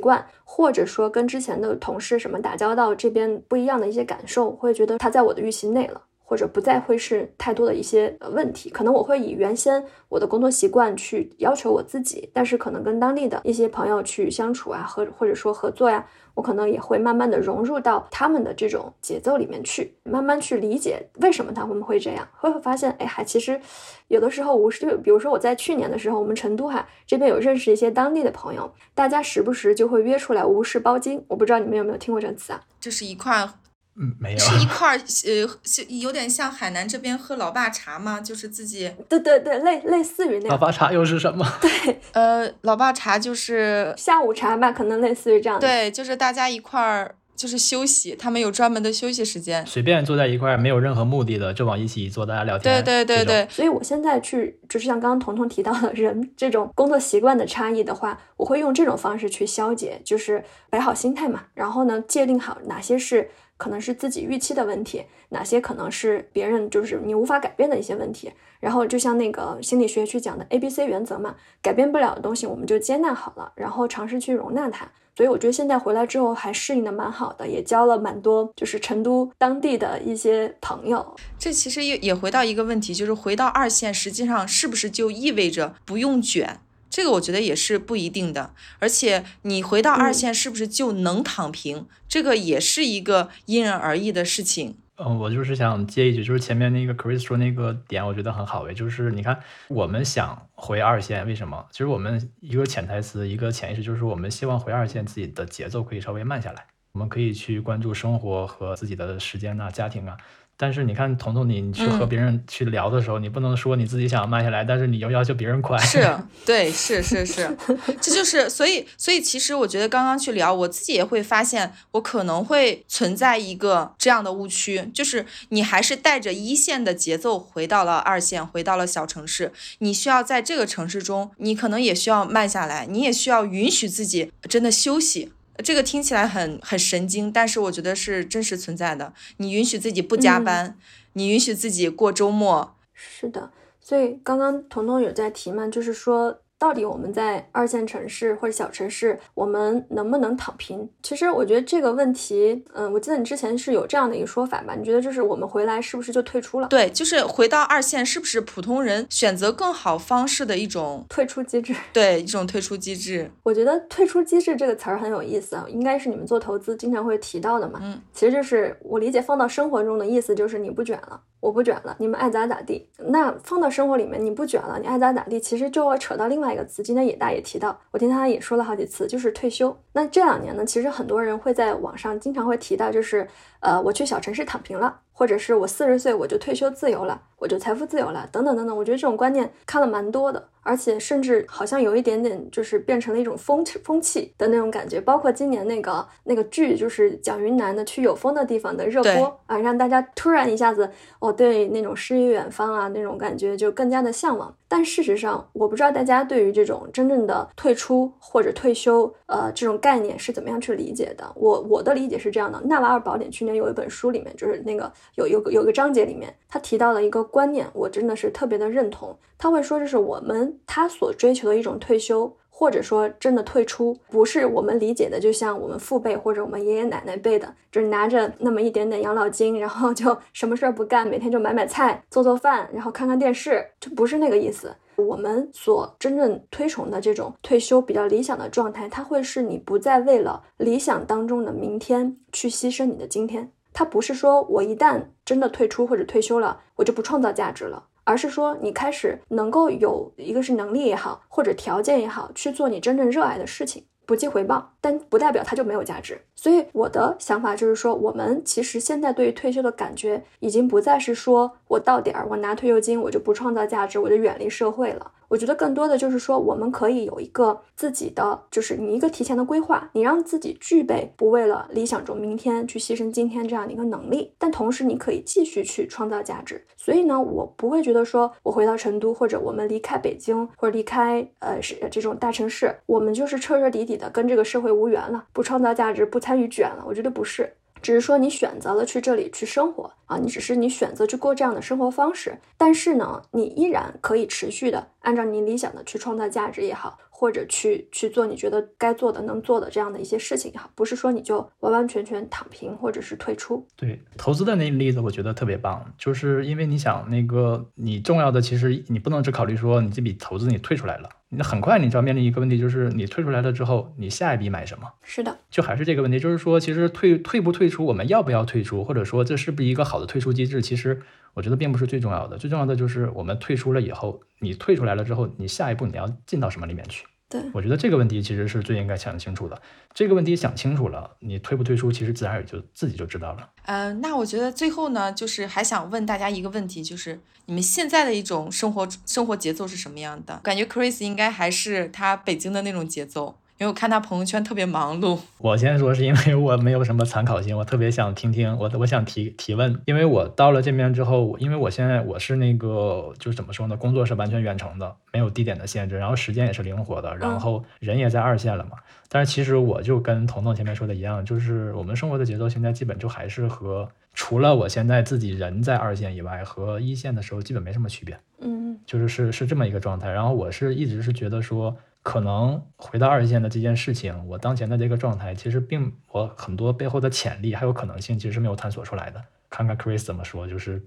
惯，或者说跟之前的同事什么打交道这边不一样的一些感受，会觉得他在我的预期内了。或者不再会是太多的一些问题。可能我会以原先我的工作习惯去要求我自己，但是可能跟当地的一些朋友去相处啊，和或者说合作呀。我可能也会慢慢的融入到他们的这种节奏里面去，慢慢去理解为什么他们会这样，会发现，哎，还其实有的时候无视，比如说我在去年的时候，我们成都哈这边有认识一些当地的朋友，大家时不时就会约出来无事包金，我不知道你们有没有听过这个词啊？这是一块。嗯，没有，是一块儿，呃，有点像海南这边喝老爸茶吗？就是自己，对对对，类类似于那样。老爸茶又是什么？对，呃，老爸茶就是下午茶吧，可能类似于这样。对，就是大家一块儿就是休息，他们有专门的休息时间，随便坐在一块儿，没有任何目的的，就往一起坐，大家聊天。对对对对。所以我现在去，就是像刚刚彤彤提到的人这种工作习惯的差异的话，我会用这种方式去消解，就是摆好心态嘛，然后呢，界定好哪些是。可能是自己预期的问题，哪些可能是别人就是你无法改变的一些问题。然后就像那个心理学去讲的 A B C 原则嘛，改变不了的东西我们就接纳好了，然后尝试去容纳它。所以我觉得现在回来之后还适应的蛮好的，也交了蛮多就是成都当地的一些朋友。这其实也也回到一个问题，就是回到二线，实际上是不是就意味着不用卷？这个我觉得也是不一定的，而且你回到二线是不是就能躺平？这个也是一个因人而异的事情。嗯，我就是想接一句，就是前面那个 Chris 说那个点，我觉得很好诶，就是你看我们想回二线，为什么？其实我们一个潜台词，一个潜意识，就是我们希望回二线，自己的节奏可以稍微慢下来，我们可以去关注生活和自己的时间啊、家庭啊。但是你看，彤彤，你你去和别人去聊的时候，你不能说你自己想慢下来，但是你又要求别人快。是，对，是是是，这就是所以所以其实我觉得刚刚去聊，我自己也会发现，我可能会存在一个这样的误区，就是你还是带着一线的节奏回到了二线，回到了小城市，你需要在这个城市中，你可能也需要慢下来，你也需要允许自己真的休息。这个听起来很很神经，但是我觉得是真实存在的。你允许自己不加班，你允许自己过周末。是的，所以刚刚彤彤有在提嘛，就是说。到底我们在二线城市或者小城市，我们能不能躺平？其实我觉得这个问题，嗯，我记得你之前是有这样的一个说法吧？你觉得就是我们回来是不是就退出了？对，就是回到二线，是不是普通人选择更好方式的一种退出机制？对，一种退出机制。我觉得退出机制这个词儿很有意思啊，应该是你们做投资经常会提到的嘛。嗯，其实就是我理解放到生活中的意思就是你不卷了。我不卷了，你们爱咋咋地。那放到生活里面，你不卷了，你爱咋咋地，其实就要扯到另外一个词。今天野大也提到，我听他也说了好几次，就是退休。那这两年呢，其实很多人会在网上经常会提到，就是呃，我去小城市躺平了。或者是我四十岁我就退休自由了，我就财富自由了，等等等等。我觉得这种观念看了蛮多的，而且甚至好像有一点点就是变成了一种风风气的那种感觉。包括今年那个那个剧，就是讲云南的去有风的地方的热播啊，让大家突然一下子哦对那种诗与远方啊那种感觉就更加的向往。但事实上，我不知道大家对于这种真正的退出或者退休呃这种概念是怎么样去理解的。我我的理解是这样的，《纳瓦尔宝典》去年有一本书里面就是那个。有有有个章节里面，他提到了一个观念，我真的是特别的认同。他会说，这是我们他所追求的一种退休，或者说真的退出，不是我们理解的，就像我们父辈或者我们爷爷奶奶辈的，就是拿着那么一点点养老金，然后就 什么事儿不干，每天就买买菜、做做饭，然后看看电视，就不是那个意思。我们所真正推崇的这种退休比较理想的状态，它会是你不再为了理想当中的明天去牺牲你的今天。它不是说我一旦真的退出或者退休了，我就不创造价值了，而是说你开始能够有一个是能力也好，或者条件也好，去做你真正热爱的事情，不计回报，但不代表它就没有价值。所以我的想法就是说，我们其实现在对于退休的感觉，已经不再是说我到点儿我拿退休金，我就不创造价值，我就远离社会了。我觉得更多的就是说，我们可以有一个自己的，就是你一个提前的规划，你让自己具备不为了理想中明天去牺牲今天这样的一个能力，但同时你可以继续去创造价值。所以呢，我不会觉得说我回到成都，或者我们离开北京，或者离开呃是这种大城市，我们就是彻彻底底的跟这个社会无缘了，不创造价值，不参与卷了。我觉得不是。只是说你选择了去这里去生活啊，你只是你选择去过这样的生活方式，但是呢，你依然可以持续的按照你理想的去创造价值也好，或者去去做你觉得该做的、能做的这样的一些事情也好，不是说你就完完全全躺平或者是退出。对投资的那个例子，我觉得特别棒，就是因为你想那个你重要的，其实你不能只考虑说你这笔投资你退出来了，那很快你就要面临一个问题，就是你退出来了之后，你下一笔买什么？是的，就还是这个问题，就是说其实退退不退出，我们要不要退出，或者说这是不是一个好的退出机制，其实。我觉得并不是最重要的，最重要的就是我们退出了以后，你退出来了之后，你下一步你要进到什么里面去？对，我觉得这个问题其实是最应该想清楚的。这个问题想清楚了，你退不退出，其实自然也就自己就知道了。嗯，那我觉得最后呢，就是还想问大家一个问题，就是你们现在的一种生活生活节奏是什么样的？感觉 Chris 应该还是他北京的那种节奏。因为我看他朋友圈特别忙碌。我先说是因为我没有什么参考性，我特别想听听我，我想提提问。因为我到了这边之后，因为我现在我是那个就是怎么说呢，工作是完全远程的，没有地点的限制，然后时间也是灵活的，然后人也在二线了嘛。但是其实我就跟彤彤前面说的一样，就是我们生活的节奏现在基本就还是和除了我现在自己人在二线以外，和一线的时候基本没什么区别。嗯，就是是是这么一个状态。然后我是一直是觉得说。可能回到二线的这件事情，我当前的这个状态，其实并我很多背后的潜力还有可能性，其实是没有探索出来的。看看 Chris 怎么说，就是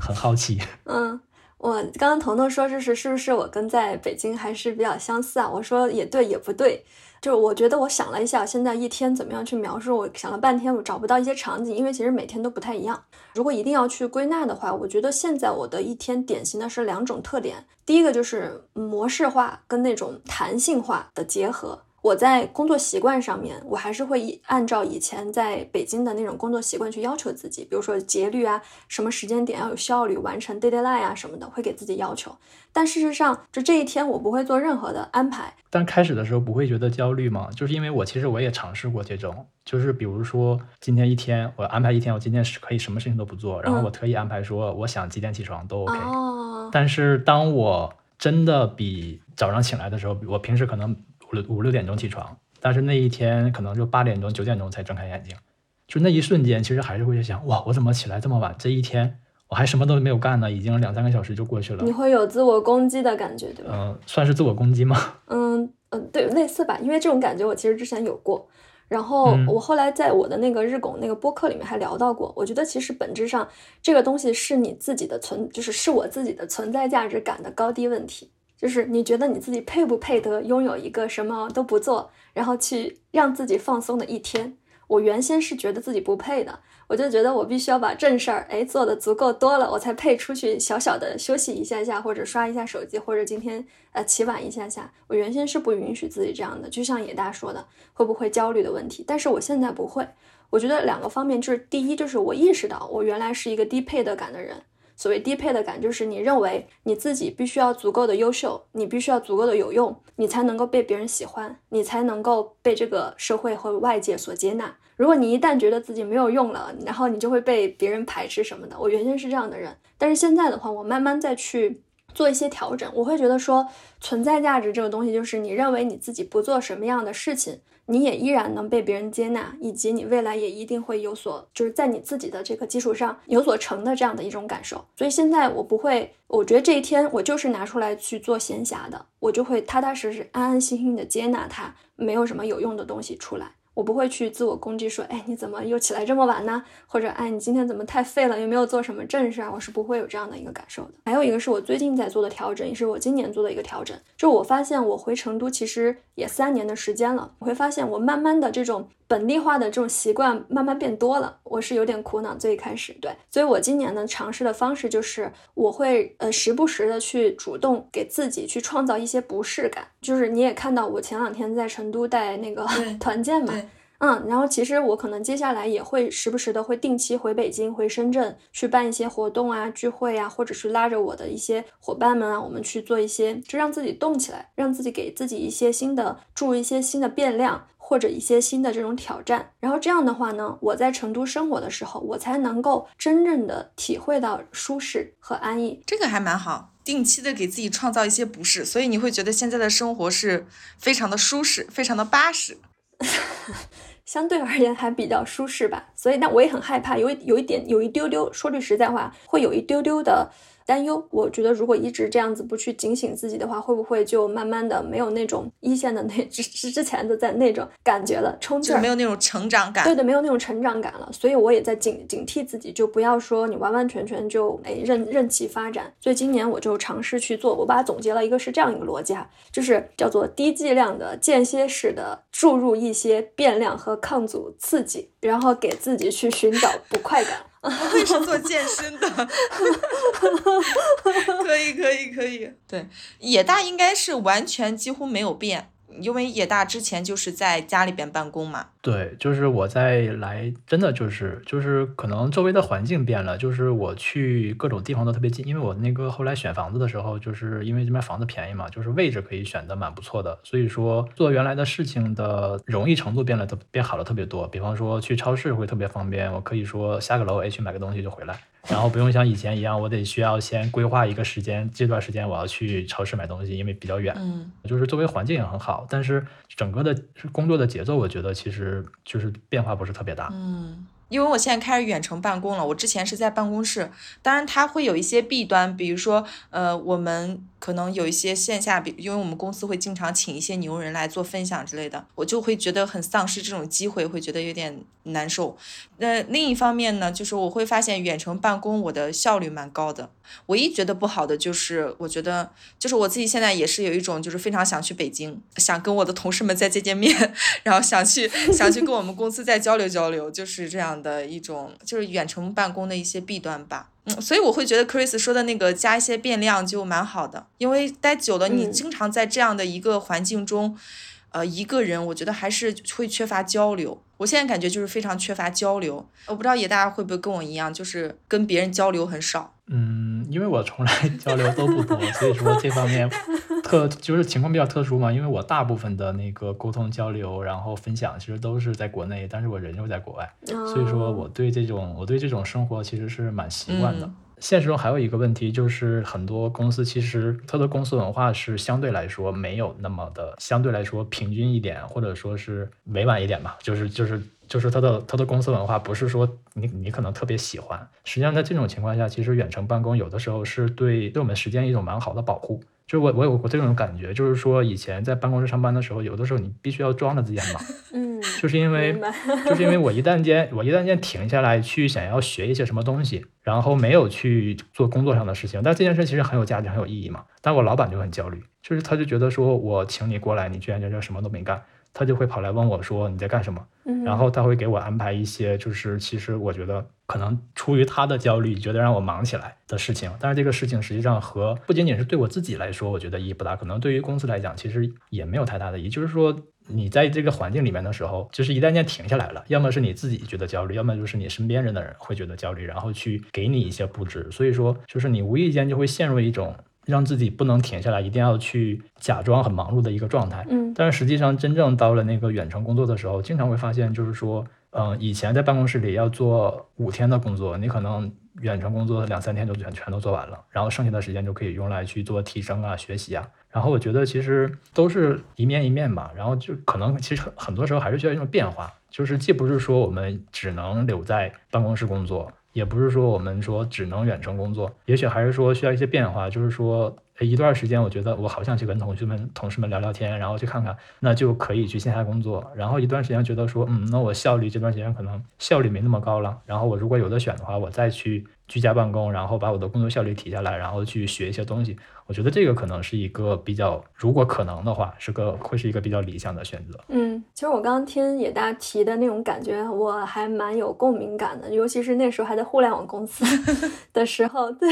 很好奇。嗯，我刚刚彤彤说就是是不是我跟在北京还是比较相似啊？我说也对也不对。就是我觉得，我想了一下，现在一天怎么样去描述？我想了半天，我找不到一些场景，因为其实每天都不太一样。如果一定要去归纳的话，我觉得现在我的一天典型的是两种特点。第一个就是模式化跟那种弹性化的结合。我在工作习惯上面，我还是会按照以前在北京的那种工作习惯去要求自己，比如说节律啊，什么时间点要有效率完成 deadline 啊什么的，会给自己要求。但事实上，就这一天我不会做任何的安排。但开始的时候不会觉得焦虑吗？就是因为我其实我也尝试过这种，就是比如说今天一天我安排一天，我今天是可以什么事情都不做，然后我特意安排说我想几点起床都 OK。哦。但是当我真的比早上醒来的时候，我平时可能。五六五六点钟起床，但是那一天可能就八点钟九点钟才睁开眼睛，就那一瞬间，其实还是会想，哇，我怎么起来这么晚？这一天我还什么都没有干呢，已经两三个小时就过去了。你会有自我攻击的感觉，对吧？嗯，算是自我攻击吗？嗯嗯，对，类似吧。因为这种感觉我其实之前有过，然后我后来在我的那个日拱那个播客里面还聊到过。我觉得其实本质上这个东西是你自己的存，就是是我自己的存在价值感的高低问题。就是你觉得你自己配不配得拥有一个什么都不做，然后去让自己放松的一天？我原先是觉得自己不配的，我就觉得我必须要把正事儿哎做的足够多了，我才配出去小小的休息一下下，或者刷一下手机，或者今天呃起晚一下下。我原先是不允许自己这样的，就像野大说的，会不会焦虑的问题。但是我现在不会，我觉得两个方面，就是第一，就是我意识到我原来是一个低配的感的人。所谓低配的感，就是你认为你自己必须要足够的优秀，你必须要足够的有用，你才能够被别人喜欢，你才能够被这个社会和外界所接纳。如果你一旦觉得自己没有用了，然后你就会被别人排斥什么的。我原先是这样的人，但是现在的话，我慢慢再去做一些调整，我会觉得说，存在价值这个东西，就是你认为你自己不做什么样的事情。你也依然能被别人接纳，以及你未来也一定会有所，就是在你自己的这个基础上有所成的这样的一种感受。所以现在我不会，我觉得这一天我就是拿出来去做闲暇的，我就会踏踏实实、安安心心的接纳它，没有什么有用的东西出来。我不会去自我攻击，说，哎，你怎么又起来这么晚呢？或者，哎，你今天怎么太废了？有没有做什么正事啊？我是不会有这样的一个感受的。还有一个是我最近在做的调整，也是我今年做的一个调整，就我发现我回成都其实也三年的时间了，我会发现我慢慢的这种。本地化的这种习惯慢慢变多了，我是有点苦恼。最开始，对，所以我今年呢尝试的方式就是，我会呃时不时的去主动给自己去创造一些不适感。就是你也看到我前两天在成都带那个 团建嘛，嗯，然后其实我可能接下来也会时不时的会定期回北京、回深圳去办一些活动啊、聚会啊，或者是拉着我的一些伙伴们啊，我们去做一些，就让自己动起来，让自己给自己一些新的注入一些新的变量。或者一些新的这种挑战，然后这样的话呢，我在成都生活的时候，我才能够真正的体会到舒适和安逸。这个还蛮好，定期的给自己创造一些不适，所以你会觉得现在的生活是非常的舒适，非常的巴适。相对而言还比较舒适吧。所以但我也很害怕，有一有一点有一丢丢，说句实在话，会有一丢丢的。担忧，我觉得如果一直这样子不去警醒自己的话，会不会就慢慢的没有那种一线的那之之之前的在那种感觉了，冲劲没有那种成长感，对对，没有那种成长感了。所以我也在警警惕自己，就不要说你完完全全就哎任任其发展。所以今年我就尝试去做，我把它总结了一个是这样一个逻辑哈，就是叫做低剂量的间歇式的注入一些变量和抗阻刺激，然后给自己去寻找不快感。不愧是做健身的，可以可以可以，对，野大应该是完全几乎没有变。因为野大之前就是在家里边办公嘛，对，就是我在来，真的就是就是可能周围的环境变了，就是我去各种地方都特别近，因为我那个后来选房子的时候，就是因为这边房子便宜嘛，就是位置可以选的蛮不错的，所以说做原来的事情的容易程度变了，特变好了特别多。比方说去超市会特别方便，我可以说下个楼哎去买个东西就回来。然后不用像以前一样，我得需要先规划一个时间，这段时间我要去超市买东西，因为比较远。嗯，就是周围环境也很好，但是整个的工作的节奏，我觉得其实就是变化不是特别大。嗯。因为我现在开始远程办公了，我之前是在办公室，当然它会有一些弊端，比如说，呃，我们可能有一些线下，比因为我们公司会经常请一些牛人来做分享之类的，我就会觉得很丧失这种机会，会觉得有点难受。那另一方面呢，就是我会发现远程办公我的效率蛮高的。唯一觉得不好的就是，我觉得就是我自己现在也是有一种就是非常想去北京，想跟我的同事们再见见面，然后想去想去跟我们公司再交流交流，就是这样。的一种就是远程办公的一些弊端吧，嗯，所以我会觉得 Chris 说的那个加一些变量就蛮好的，因为待久了，你经常在这样的一个环境中，呃，一个人，我觉得还是会缺乏交流。我现在感觉就是非常缺乏交流，我不知道也大家会不会跟我一样，就是跟别人交流很少。嗯，因为我从来 交流都不多，所以说这方面特就是情况比较特殊嘛。因为我大部分的那个沟通交流，然后分享，其实都是在国内，但是我人又在国外，所以说我对这种我对这种生活其实是蛮习惯的。现实中还有一个问题，就是很多公司其实它的公司文化是相对来说没有那么的，相对来说平均一点，或者说是委婉一点吧，就是就是。就是它的它的公司文化不是说你你可能特别喜欢，实际上在这种情况下，其实远程办公有的时候是对对我们时间一种蛮好的保护。就我我有过这种感觉，就是说以前在办公室上班的时候，有的时候你必须要装着自己很忙，嗯，就是因为就是因为我一旦间 我一旦间停下来去想要学一些什么东西，然后没有去做工作上的事情，但这件事其实很有价值很有意义嘛，但我老板就很焦虑，就是他就觉得说我请你过来，你居然在这什么都没干。他就会跑来问我说你在干什么，然后他会给我安排一些，就是其实我觉得可能出于他的焦虑，觉得让我忙起来的事情。但是这个事情实际上和不仅仅是对我自己来说，我觉得意义不大，可能对于公司来讲，其实也没有太大的意义。就是说你在这个环境里面的时候，就是一旦间停下来了，要么是你自己觉得焦虑，要么就是你身边人的人会觉得焦虑，然后去给你一些布置。所以说，就是你无意间就会陷入一种。让自己不能停下来，一定要去假装很忙碌的一个状态。嗯，但是实际上真正到了那个远程工作的时候，经常会发现，就是说，嗯，以前在办公室里要做五天的工作，你可能远程工作两三天就全全都做完了，然后剩下的时间就可以用来去做提升啊、学习啊。然后我觉得其实都是一面一面吧，然后就可能其实很多时候还是需要一种变化，就是既不是说我们只能留在办公室工作。也不是说我们说只能远程工作，也许还是说需要一些变化。就是说，一段时间我觉得我好想去跟同学们、同事们聊聊天，然后去看看，那就可以去线下工作。然后一段时间觉得说，嗯，那我效率这段时间可能效率没那么高了。然后我如果有的选的话，我再去居家办公，然后把我的工作效率提下来，然后去学一些东西。我觉得这个可能是一个比较，如果可能的话，是个会是一个比较理想的选择。嗯，其实我刚刚听野大提的那种感觉，我还蛮有共鸣感的，尤其是那时候还在互联网公司 的时候。对，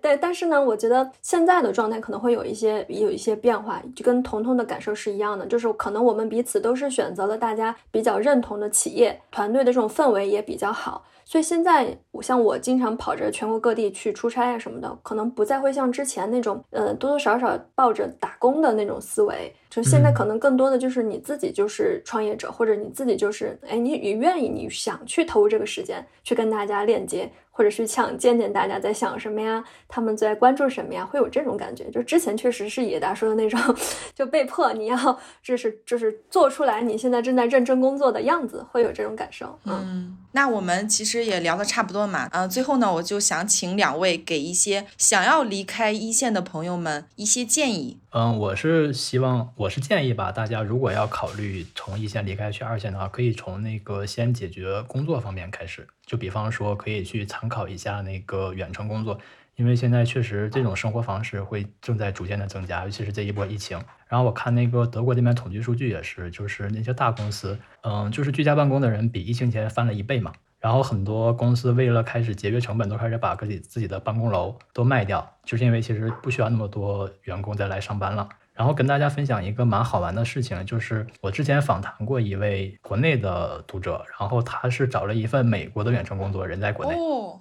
对，但是呢，我觉得现在的状态可能会有一些有一些变化，就跟彤彤的感受是一样的，就是可能我们彼此都是选择了大家比较认同的企业团队的这种氛围也比较好。所以现在我，像我经常跑着全国各地去出差啊什么的，可能不再会像之前那种，呃，多多少少抱着打工的那种思维就现在可能更多的就是你自己就是创业者，或者你自己就是哎，你你愿意你想去投入这个时间去跟大家链接。或者是想见见大家在想什么呀，他们在关注什么呀，会有这种感觉。就之前确实是野大说的那种，就被迫你要就是就是做出来你现在正在认真工作的样子，会有这种感受。嗯，那我们其实也聊得差不多嘛。嗯，最后呢，我就想请两位给一些想要离开一线的朋友们一些建议。嗯，我是希望，我是建议吧，大家如果要考虑从一线离开去二线的话，可以从那个先解决工作方面开始。就比方说，可以去参考一下那个远程工作，因为现在确实这种生活方式会正在逐渐的增加，尤其是这一波疫情。然后我看那个德国这边统计数据也是，就是那些大公司，嗯，就是居家办公的人比疫情前翻了一倍嘛。然后很多公司为了开始节约成本，都开始把自己自己的办公楼都卖掉，就是因为其实不需要那么多员工再来上班了。然后跟大家分享一个蛮好玩的事情，就是我之前访谈过一位国内的读者，然后他是找了一份美国的远程工作，人在国内，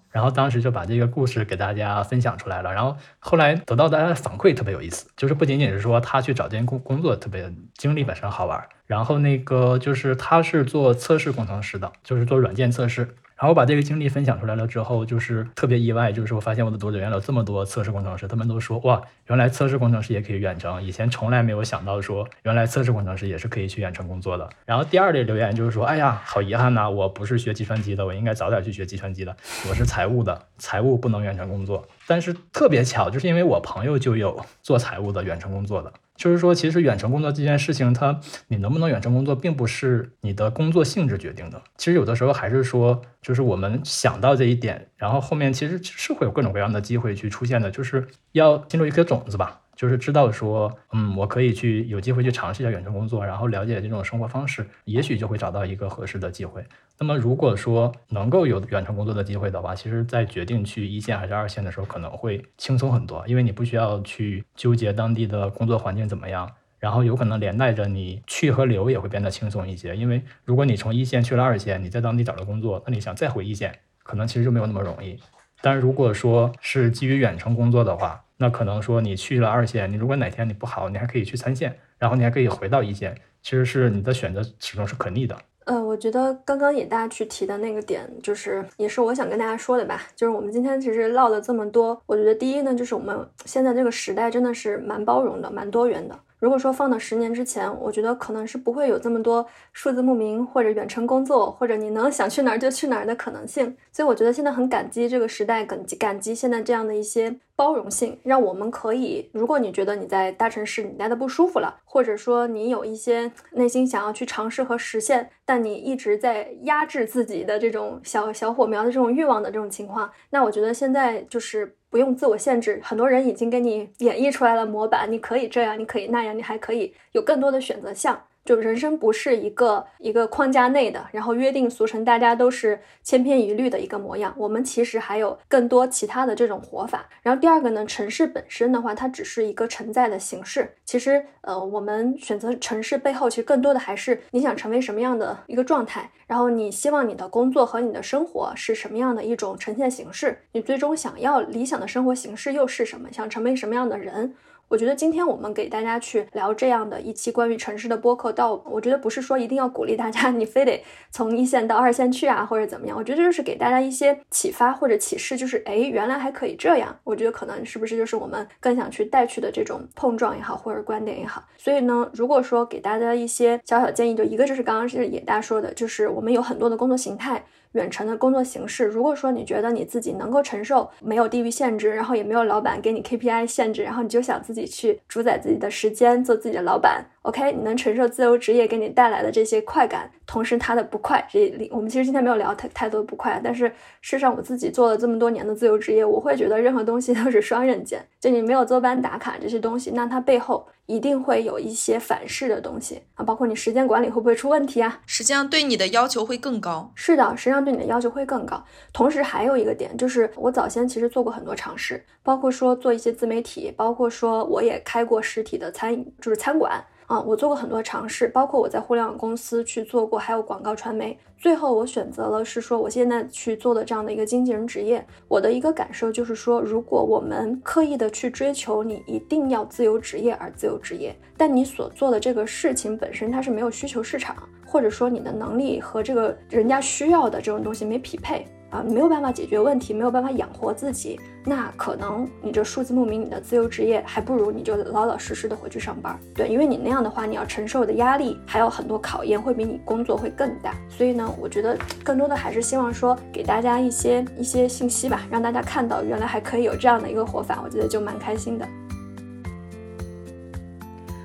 然后当时就把这个故事给大家分享出来了。然后后来得到大家的反馈特别有意思，就是不仅仅是说他去找这件工工作特别经历本身好玩，然后那个就是他是做测试工程师的，就是做软件测试。然后我把这个经历分享出来了之后，就是特别意外，就是我发现我的读者原来有这么多测试工程师，他们都说哇，原来测试工程师也可以远程，以前从来没有想到说原来测试工程师也是可以去远程工作的。然后第二类留言就是说，哎呀，好遗憾呐，我不是学计算机的，我应该早点去学计算机的，我是财务的，财务不能远程工作。但是特别巧，就是因为我朋友就有做财务的远程工作的。就是说，其实远程工作这件事情，它你能不能远程工作，并不是你的工作性质决定的。其实有的时候还是说，就是我们想到这一点，然后后面其实是会有各种各样的机会去出现的。就是要进入一颗种子吧。就是知道说，嗯，我可以去有机会去尝试一下远程工作，然后了解这种生活方式，也许就会找到一个合适的机会。那么如果说能够有远程工作的机会的话，其实在决定去一线还是二线的时候，可能会轻松很多，因为你不需要去纠结当地的工作环境怎么样，然后有可能连带着你去和留也会变得轻松一些。因为如果你从一线去了二线，你在当地找了工作，那你想再回一线，可能其实就没有那么容易。但如果说是基于远程工作的话，那可能说你去了二线，你如果哪天你不好，你还可以去三线，然后你还可以回到一线，其实是你的选择始终是可逆的。呃，我觉得刚刚也大家去提的那个点，就是也是我想跟大家说的吧，就是我们今天其实唠了这么多，我觉得第一呢，就是我们现在这个时代真的是蛮包容的，蛮多元的。如果说放到十年之前，我觉得可能是不会有这么多数字牧民或者远程工作，或者你能想去哪儿就去哪儿的可能性。所以我觉得现在很感激这个时代，感激感激现在这样的一些包容性，让我们可以，如果你觉得你在大城市你待的不舒服了，或者说你有一些内心想要去尝试和实现，但你一直在压制自己的这种小小火苗的这种欲望的这种情况，那我觉得现在就是。不用自我限制，很多人已经给你演绎出来了模板，你可以这样，你可以那样，你还可以有更多的选择项。就人生不是一个一个框架内的，然后约定俗成，大家都是千篇一律的一个模样。我们其实还有更多其他的这种活法。然后第二个呢，城市本身的话，它只是一个承载的形式。其实，呃，我们选择城市背后，其实更多的还是你想成为什么样的一个状态，然后你希望你的工作和你的生活是什么样的一种呈现形式，你最终想要理想的生活形式又是什么？想成为什么样的人？我觉得今天我们给大家去聊这样的一期关于城市的播客，到我觉得不是说一定要鼓励大家，你非得从一线到二线去啊，或者怎么样。我觉得就是给大家一些启发或者启示，就是哎，原来还可以这样。我觉得可能是不是就是我们更想去带去的这种碰撞也好，或者观点也好。所以呢，如果说给大家一些小小建议，就一个就是刚刚是野大说的，就是我们有很多的工作形态。远程的工作形式，如果说你觉得你自己能够承受没有地域限制，然后也没有老板给你 KPI 限制，然后你就想自己去主宰自己的时间，做自己的老板。OK，你能承受自由职业给你带来的这些快感，同时它的不快，这我们其实今天没有聊太太多不快，但是事实上我自己做了这么多年的自由职业，我会觉得任何东西都是双刃剑。就你没有坐班打卡这些东西，那它背后一定会有一些反噬的东西啊，包括你时间管理会不会出问题啊？实际上对你的要求会更高。是的，实际上对你的要求会更高。同时还有一个点就是，我早先其实做过很多尝试，包括说做一些自媒体，包括说我也开过实体的餐饮，就是餐馆。啊，我做过很多尝试，包括我在互联网公司去做过，还有广告传媒。最后我选择了是说，我现在去做的这样的一个经纪人职业。我的一个感受就是说，如果我们刻意的去追求你一定要自由职业而自由职业，但你所做的这个事情本身它是没有需求市场，或者说你的能力和这个人家需要的这种东西没匹配。啊，你没有办法解决问题，没有办法养活自己，那可能你这数字牧民，你的自由职业还不如你就老老实实的回去上班。对，因为你那样的话，你要承受的压力还有很多考验，会比你工作会更大。所以呢，我觉得更多的还是希望说给大家一些一些信息吧，让大家看到原来还可以有这样的一个活法，我觉得就蛮开心的。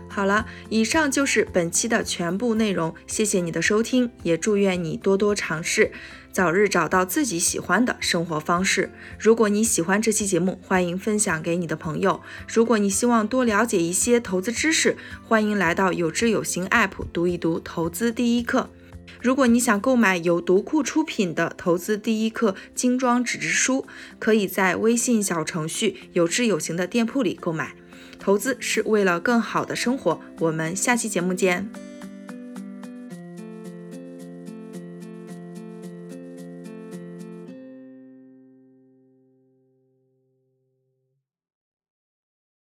好了，以上就是本期的全部内容，谢谢你的收听，也祝愿你多多尝试。早日找到自己喜欢的生活方式。如果你喜欢这期节目，欢迎分享给你的朋友。如果你希望多了解一些投资知识，欢迎来到有知有行 App 读一读投资第一课。如果你想购买由读库出品的《投资第一课》精装纸质书，可以在微信小程序“有知有行”的店铺里购买。投资是为了更好的生活。我们下期节目见。